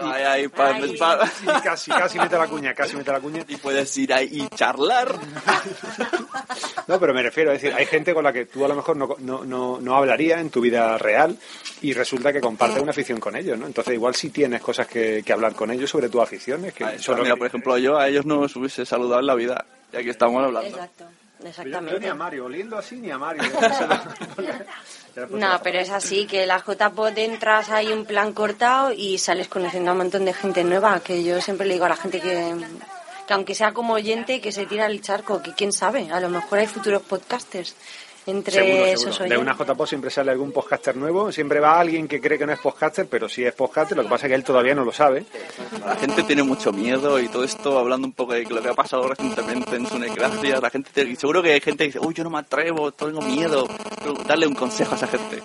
Ay, ay, pa- pa- Sí, casi, casi mete la cuña, casi mete la cuña. Y puedes ir ahí y charlar. [laughs] No, pero me refiero a decir, hay gente con la que tú a lo mejor no, no, no, no hablarías en tu vida real y resulta que compartes una afición con ellos, ¿no? Entonces igual sí tienes cosas que, que hablar con ellos sobre tus aficiones. Que lo mira, que- por ejemplo, yo a ellos no os hubiese saludado en la vida, ya que estamos hablando. Exacto, Yo, ni a Mario, oliendo así ni a Mario. [laughs] [laughs] No, pero es así, que la JPod entras ahí un plan cortado y sales conociendo a un montón de gente nueva, que yo siempre le digo a la gente que, que aunque sea como oyente, que se tira el charco, que quién sabe, a lo mejor hay futuros podcasters. Entre Seguro, esos seguro. De una JPO siempre sale algún podcaster nuevo, siempre va alguien que cree que no es podcaster, pero sí es podcaster, lo que pasa es que él todavía no lo sabe. La gente tiene mucho miedo y todo esto, hablando un poco de lo que ha pasado recientemente en Sunecracia, la gente, te- seguro que hay gente que dice, uy, yo no me atrevo, tengo miedo. Pero darle un consejo a esa gente.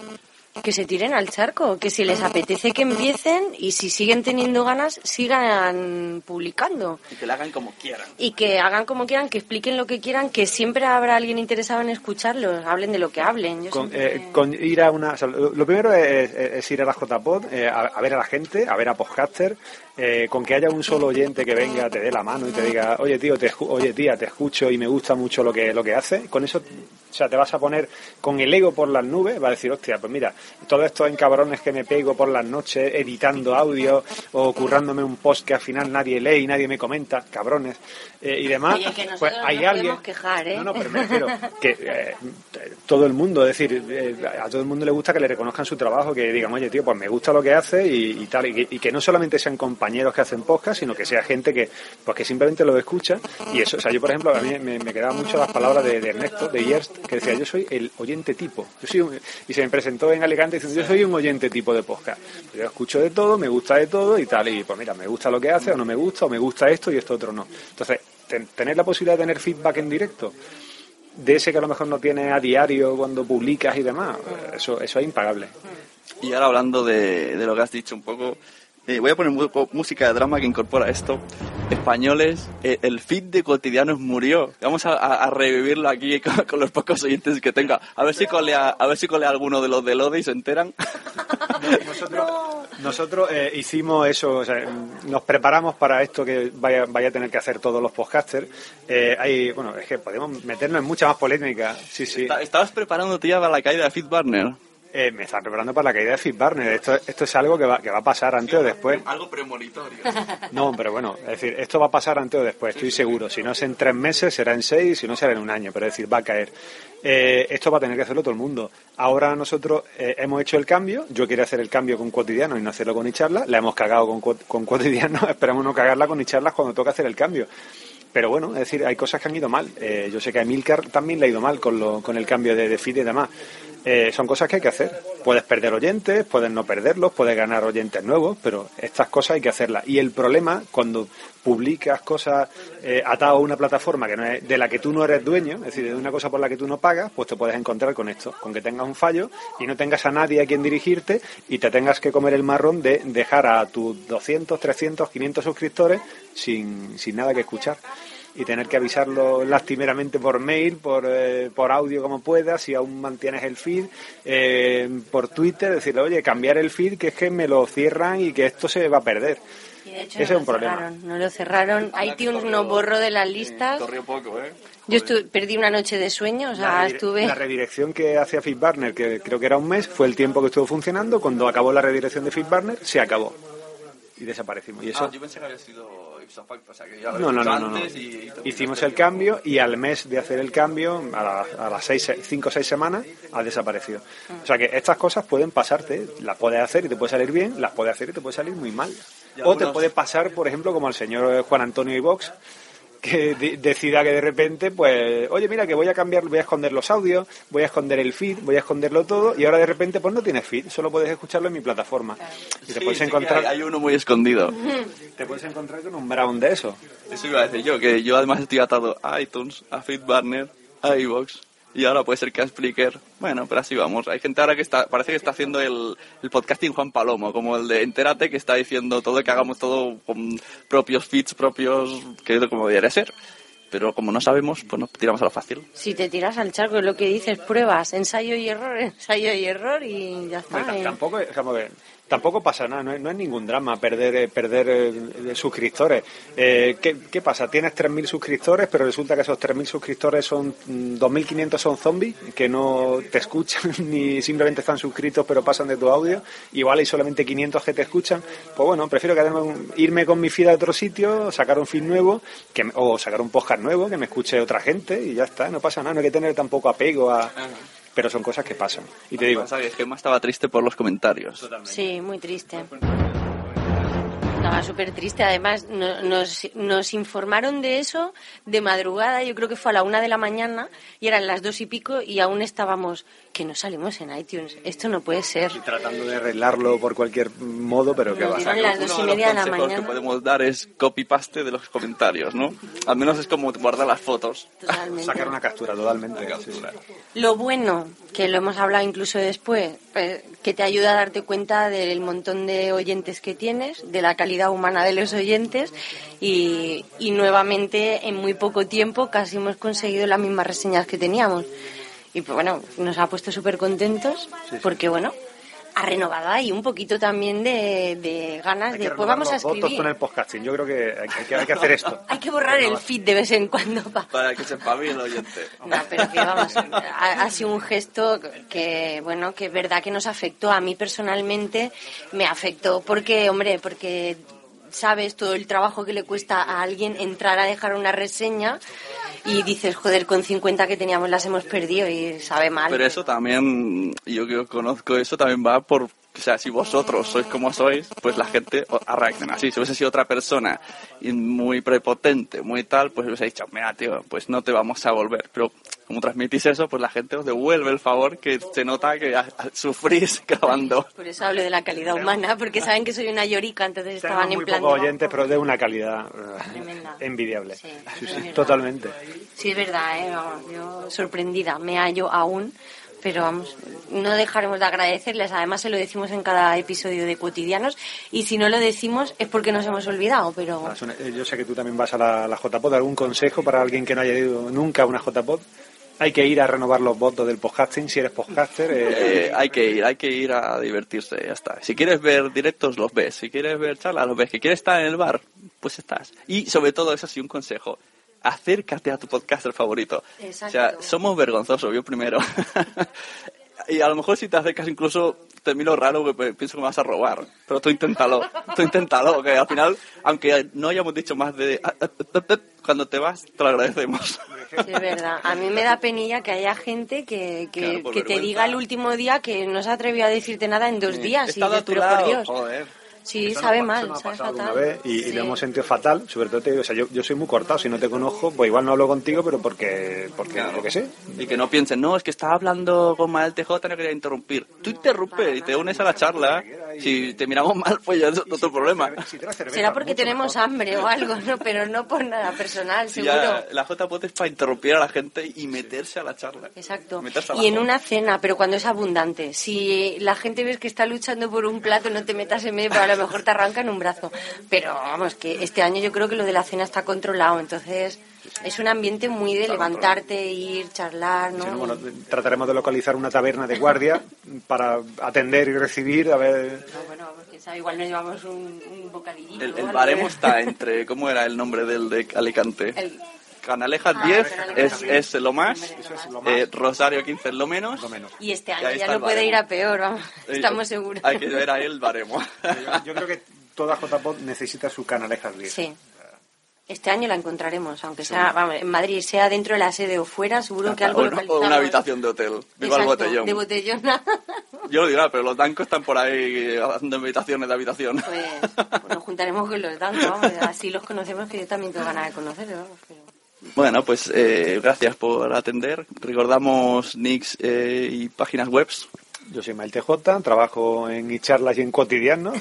Que se tiren al charco, que si les apetece que empiecen y si siguen teniendo ganas, sigan publicando. Y que la hagan como quieran. Y que hagan como quieran, que expliquen lo que quieran, que siempre habrá alguien interesado en escucharlos, hablen de lo que hablen. Yo Con, siempre- eh, con ir a una. o sea, lo lo primero es ir a la JPod, eh, a, a ver a la gente, a ver a podcaster, eh, con que haya un solo oyente que venga, te dé la mano y te diga, oye tío, te, oye tía, te escucho y me gusta mucho lo que, lo que hace. Con eso, o sea, te vas a poner con el ego por las nubes, va a decir, hostia, pues mira, todos estos encabrones que me pego por las noches editando audio o currándome un post que al final nadie lee y nadie me comenta, cabrones, eh, y demás, Oye, que pues hay alguien quejar, ¿eh? No, no, pero me refiero que eh, todo el mundo, es decir, eh, a todo el mundo le gusta que le reconozcan su trabajo, que digan, oye, tío, pues me gusta lo que hace y, y tal, y que, y que no solamente sean compañeros que hacen podcast, sino que sea gente que, pues que simplemente lo escucha y eso, o sea, yo por ejemplo, a mí me, me quedaban mucho las palabras de, de Ernesto, de Yerst, que decía, yo soy el oyente tipo, yo soy un- y se me presentó en Alicante diciendo, yo soy un oyente tipo de podcast, yo escucho de todo, me gusta de todo y tal, y pues mira, me gusta lo que hace o no me gusta, o me gusta esto y esto otro no. Entonces, tener la posibilidad de tener feedback en directo, de ese que a lo mejor no tiene a diario cuando publicas y demás, eso, eso es impagable. Y ahora hablando de, de lo que has dicho un poco, eh, voy a poner música de drama que incorpora esto. Españoles, eh, el feed de cotidianos murió. Vamos a, revivirlo aquí [laughs] con, con los pocos oyentes que tenga. A ver si colea, a ver si colea alguno de los de Lode y se enteran. [laughs] Nosotros eh, hicimos eso, o sea, nos preparamos para esto que vaya, vaya a tener que hacer todos los podcasters. Hay, bueno, es que podemos meternos en mucha más polémica. Sí, sí. Esta- ¿Estabas preparándote ya para la caída de Feed Barner? Eh, me está preparando para la caída de Fit Barner. Esto, esto es algo que va, que va a pasar antes o después. Algo premonitorio. [laughs] No, pero bueno, es decir, esto va a pasar antes o después, estoy seguro. Si no es en tres meses, será en seis, si no será en un año, pero es decir, va a caer. Eh, esto va a tener que hacerlo todo el mundo. Ahora nosotros eh, hemos hecho el cambio, yo quería hacer el cambio con cotidiano y no hacerlo con Icharla, la hemos cagado con, co- con cotidiano, [laughs] esperamos no cagarla con Icharlas cuando toca hacer el cambio. Pero bueno, es decir, hay cosas que han ido mal. Eh, yo sé que a Emilcar también le ha ido mal con, lo, con el cambio de, de feed y demás. Eh, son cosas que hay que hacer. Puedes perder oyentes, puedes no perderlos, puedes ganar oyentes nuevos, pero estas cosas hay que hacerlas. Y el problema, cuando publicas cosas eh, atadas a una plataforma que no es, de la que tú no eres dueño, es decir, de una cosa por la que tú no pagas, pues te puedes encontrar con esto, con que tengas un fallo y no tengas a nadie a quien dirigirte y te tengas que comer el marrón de dejar a tus 200, 300, 500 suscriptores sin, sin nada que escuchar y tener que avisarlo lastimeramente por mail, por, eh, por audio como puedas, si aún mantienes el feed, eh, por Twitter, decirle, oye, cambiar el feed, que es que me lo cierran y que esto se va a perder. Y de hecho Ese no es un problema. cerraron, no lo cerraron. iTunes no borró de las listas. Corrió poco, ¿eh? Yo estu- perdí una noche de sueño, o sea, La redire- estuve... La redirección que hacía FitBarner, que creo que era un mes, fue el tiempo que estuvo funcionando. Cuando acabó la redirección de FitBarner, se acabó. Y desaparecimos. Y eso, Ah, yo pensé que había sido ipso facto, o sea que ya lo No, no, no, no, y- y Hicimos el cambio y al mes de hacer el cambio, a, la- a las seis, cinco o seis semanas, ha desaparecido. O sea que estas cosas pueden pasarte, las puedes hacer y te puede salir bien, las puedes hacer y te puede salir muy mal. O te puede pasar, por ejemplo, como al señor Juan Antonio Ivox, que de- decida que de repente, pues, oye, mira, que voy a cambiar, voy a esconder los audios, voy a esconder el feed, voy a esconderlo todo, y ahora de repente, pues no tienes feed, solo puedes escucharlo en mi plataforma. Y te Sí, puedes sí encontrar, hay, hay uno muy escondido. [laughs] te puedes encontrar con un brown de eso. Eso iba a decir yo, que yo además estoy atado a iTunes, a FeedBurner, a iVoox y ahora puede ser que a Spreaker. Bueno, pero así vamos. Hay gente ahora que está, parece que está haciendo el, el podcasting Juan Palomo, como el de Entérate, que está diciendo todo, que hagamos todo con propios feeds, propios, que es como debería ser. Pero como no sabemos, pues nos tiramos a lo fácil. Si te tiras al charco, es lo que dices, pruebas, ensayo y error, [laughs] ensayo y error y ya está. T- eh. tampoco, es como que- tampoco pasa nada, no es, no es ningún drama perder eh, perder eh, suscriptores. Eh, ¿qué, qué pasa? Tienes 3.000 suscriptores, pero resulta que esos 3.000 suscriptores son mm, 2.500 son zombies que no te escuchan [laughs] ni simplemente están suscritos pero pasan de tu audio. Igual hay solamente 500 que te escuchan. Pues bueno, prefiero irme con mi feed a otro sitio, sacar un feed nuevo que, o sacar un podcast nuevo que me escuche otra gente y ya está, no pasa nada, no hay que tener tampoco apego a... Pero son cosas que pasan. Y te digo, Pasa que Gemma estaba triste por los comentarios. Sí, muy triste. Estaba súper triste. Además, no- nos, nos informaron de eso de madrugada, yo creo que fue a la una de la mañana, y eran las dos y pico, y aún estábamos, que no salimos en iTunes. Esto no puede ser. Tratando de arreglarlo por cualquier modo, pero que va. dieron las dos y de media de los la consejos que mañana. podemos dar es copy-paste de los comentarios, ¿no? Al menos es como guardar las fotos. Totalmente. Sacar una captura, totalmente. Lo bueno, que lo hemos hablado incluso después, pues, que te ayuda a darte cuenta del montón de oyentes que tienes, de la calidad humana de los oyentes y, y nuevamente en muy poco tiempo casi hemos conseguido las mismas reseñas que teníamos. Y pues bueno, nos ha puesto súper contentos porque bueno, ha renovado ahí un poquito también de, de ganas Hay de pues vamos a escribir. con el podcasting. Yo creo que hay, que- hay que hacer esto. [laughs] Hay que borrar el feed de vez en cuando pa- Para que sepa bien el oyente. No, pero que vamos, ha, ha sido un gesto que, bueno, que es verdad que nos afectó. A mí personalmente me afectó porque, hombre, porque sabes todo el trabajo que le cuesta a alguien entrar a dejar una reseña y dices, joder, con 50 que teníamos las hemos perdido y sabe mal. Pero eso también, yo que conozco eso, también va por, o sea, si vosotros sois como sois, pues la gente reacciona así. Si hubiese sido otra persona y muy prepotente, muy tal, pues hubiese dicho, mira, tío, pues no te vamos a volver. Pero como transmitís eso, pues la gente os devuelve el favor que se nota que a- a- sufrís [laughs] grabando. Por eso hablo de la calidad humana, porque saben que soy una llorica, entonces estaban Tenemos en muy plan... pocos de, oyentes, pero de una calidad eh, Tremenda. envidiable. Sí, Sí, sí, totalmente. Sí, es verdad, ¿eh? Yo sorprendida, me hallo aún, pero vamos, no dejaremos de agradecerles, además se lo decimos en cada episodio de Cotidianos, y si no lo decimos es porque nos hemos olvidado, pero eh, Yo sé que tú también vas a la, la JPod. ¿Algún consejo para alguien que no haya ido nunca a una JPod? Hay que ir a renovar los votos del podcasting. Si eres podcaster, eh, Eh, hay que ir, hay que ir a divertirse, ya está. Si quieres ver directos, los ves. Si quieres ver charlas, los ves. Si quieres estar en el bar, pues estás. Y sobre todo, eso sí, un consejo. Acércate a tu podcaster favorito. Exacto. O sea, somos vergonzosos, yo primero. [laughs] y a lo mejor si te acercas incluso te miro raro porque pienso que me vas a robar. Pero tú inténtalo, tú inténtalo, que al final, aunque no hayamos dicho más de... ah, Cuando te vas, te lo agradecemos. sí, es verdad. A mí me da penilla que haya gente que, que, Claro, por que te diga el último día que no se atrevió a decirte nada en dos días. He y dices, a tu pero lado, por Dios. joder. Sí, Eso sabe nos- mal, eso nos ha sabe pasado fatal. vez y, y Sí. lo hemos sentido fatal. Sobre todo te digo, o sea, yo, yo soy muy cortado. Si no te conozco, pues igual no hablo contigo, pero porque, porque yo qué sé. Y que no piensen, no, es que estaba hablando con Mael TJ, no quería interrumpir. Tú interrumpe y te unes a la charla. Si te miramos mal, pues ya es otro problema. Será porque tenemos hambre o algo, ¿no? Pero no por nada personal, Si seguro. ya la JPOT es para interrumpir a la gente y meterse a la charla. Exacto. Meterse Y en una cena, pero cuando es abundante. Si la gente ves que está luchando por un plato, no te metas en medio, porque a lo mejor te arrancan un brazo. Pero vamos, que este año yo creo que lo de la cena está controlado. Entonces, es un ambiente muy de levantarte, ir, charlar, ¿no? Bueno, trataremos de localizar una taberna de guardia para atender y recibir, a ver... No, bueno, vamos, quién sabe, igual nos llevamos un, un bocadillito. El, el baremo está entre, ¿cómo era el nombre del de Alicante? El- Canalejas Ah, 10 Canalejas es, 10. es lo más, eh, Rosario 15 es lo menos. Y este año ahí ya no puede ir a peor, vamos. [laughs] Estamos seguros. Hay que ver a él el baremo. Yo, yo creo que toda JPod necesita su canalejas 10. Sí. Este año la encontraremos, aunque sea, vamos, en Madrid, sea dentro de la sede o fuera, seguro que [laughs] algo o, o una habitación de hotel. Viva el Exacto, botellón. de botellona. [laughs] Yo lo dirá, pero los dancos están por ahí haciendo invitaciones de habitación. Pues, pues nos juntaremos con los dancos, vamos, así los conocemos, que yo también tengo ganas de conocerlos, vamos. pero- Bueno, pues eh, gracias por atender. Recordamos nicks eh, y páginas webs. Yo soy Mael TJ, trabajo en iCharlas y en Cotidiano.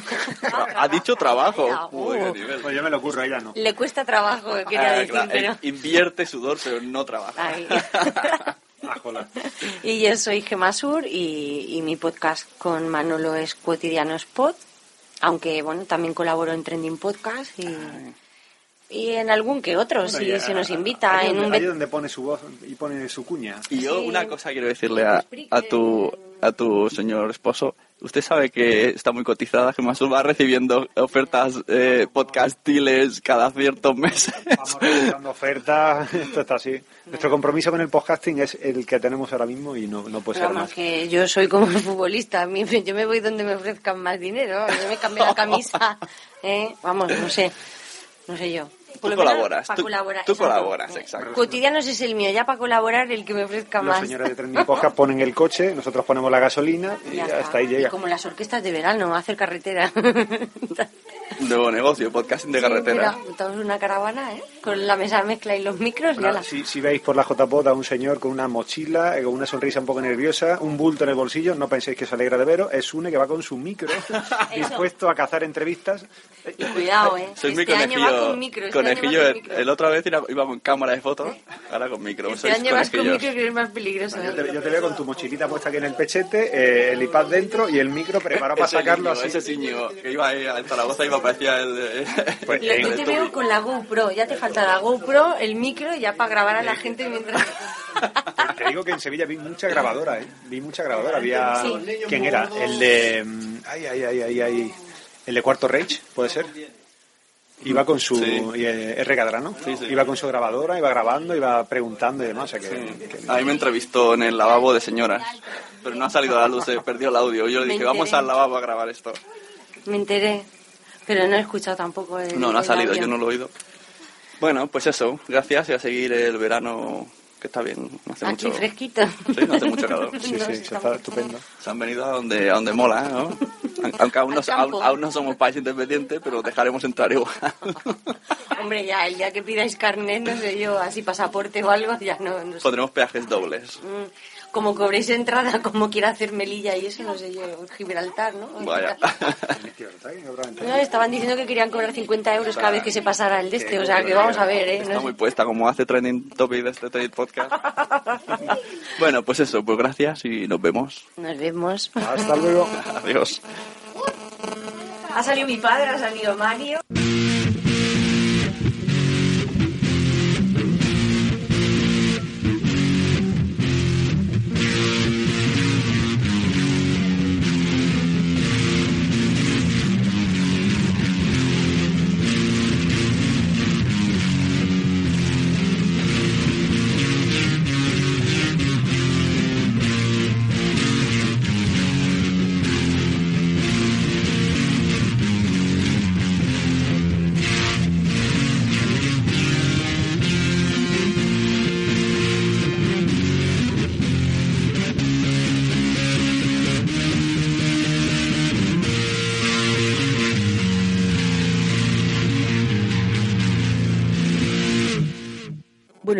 Ha dicho trabajo. Uh. Nivel. Pues yo me lo ocurro, ella no. Le cuesta trabajo, quería Ah, decir, claro, pero... eh, Invierte sudor, pero no trabaja. Ah. Y yo soy Gemasur y, y mi podcast con Manolo es Cotidianos Pod, aunque bueno, también colaboro en Trending Podcast y, y en algún que otro, Bueno, si ya- se nos invita. Ahí en donde, un ahí donde pone su voz y pone su cuña. Y yo una cosa quiero decirle a, a tu a tu señor esposo. Usted sabe que está muy cotizada, que más va recibiendo ofertas eh, podcastiles cada ciertos meses. Vamos realizando ofertas, [laughs] esto está así. Nuestro compromiso con el podcasting es el que tenemos ahora mismo y no, no puede ser Vamos, más. que yo soy como un futbolista, a mí me- yo me voy donde me ofrezcan más dinero, yo me cambio la [laughs] camisa, ¿eh? vamos, no sé, no sé yo. Tú colaboras, pa' tú, colaborar, tú exacto. colaboras, exacto. Cotidianos es el mío, ya para colaborar el que me ofrezca Los más. señores de [laughs] Trending Podcast ponen el coche, nosotros ponemos la gasolina y Ya hasta está. ahí llega. Y como las orquestas de verano, hacer carretera. [laughs] Nuevo negocio, podcasting de carretera. Mira, montamos una caravana, ¿eh? Con la mesa mezcla y los micros y Bueno, ala. si, si veis por la JPOT a un señor con una mochila, eh, con una sonrisa un poco nerviosa, un bulto en el bolsillo, no penséis que se alegra de veros, es Une que va con su micro, [laughs] [laughs] dispuesto a cazar entrevistas. Y cuidado, ¿eh? Soy mi este año va conejillo. con micro. Este conejillo, año va el, con micro. el otra vez iba con cámara de fotos, ahora con micro. Este año vas con micro que es más peligroso. Yo ¿eh? te, yo te veo con tu mochilita puesta aquí en el pechete, eh, el iPad dentro y el micro preparado para Ese sacarlo niño, así. Ese niño que iba ahí a Zaragoza iba parecía el... de- [laughs] Pues, Lo- eh, yo te veo con la GoPro. Ya te falta la GoPro, el micro y ya para grabar a la gente mientras... Te digo que en Sevilla vi mucha grabadora, ¿eh? Vi mucha grabadora. Había... Sí. ¿Quién era? El de... mm, Ay, ay, ay, ay, ay. El de Cuarto Reich, ¿puede ser? Iba con su... Sí. eh, R. Cadra, ¿no? Iba con su grabadora, iba grabando, iba preguntando y demás. O sea que... que- A mí me entrevistó en el lavabo de señoras, pero no ha salido a la luz, se perdió el audio. Yo le dije, vamos al lavabo a grabar esto. Me enteré. Pero no he escuchado tampoco el No, no ha salido, yo no lo he oído. Bueno, pues eso, gracias y a seguir el verano, que está bien, no hace Aquí mucho... fresquito. Sí, no hace mucho calor. [laughs] Sí, sí, se está estupendo. Se han venido a donde, a donde mola, ¿no? Aunque aún no, Al campo. aún, aún no somos país independiente, pero dejaremos entrar igual. [laughs] Hombre, ya, el día que pidáis carnet, no sé yo, así pasaporte o algo, ya no, no sé. Pondremos peajes dobles. Mm, Como cobréis entrada, [laughs] como quiera hacer Melilla y eso, no sé yo, Gibraltar, ¿no? Vaya. [laughs] No, estaban diciendo que querían cobrar 50 euros cada vez que se pasara el de este, o sea que vamos a ver, ¿eh? Está No muy sé. puesta, como hace trending topic de este trade podcast. [laughs] Bueno, pues eso, pues gracias y nos vemos. Nos vemos. Hasta luego. Adiós. Ha salido mi padre, ha salido Mario.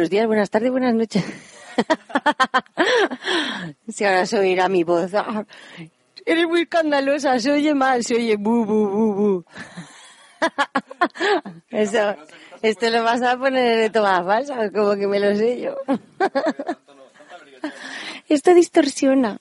Buenos días, buenas tardes, buenas noches. [laughs] si ahora se oirá mi voz. Eres muy escandalosa, se oye mal, se oye bu, bu, bu, bu. [laughs] Eso, esto lo vas a poner de todas falsas, como que me lo sé yo. esto distorsiona.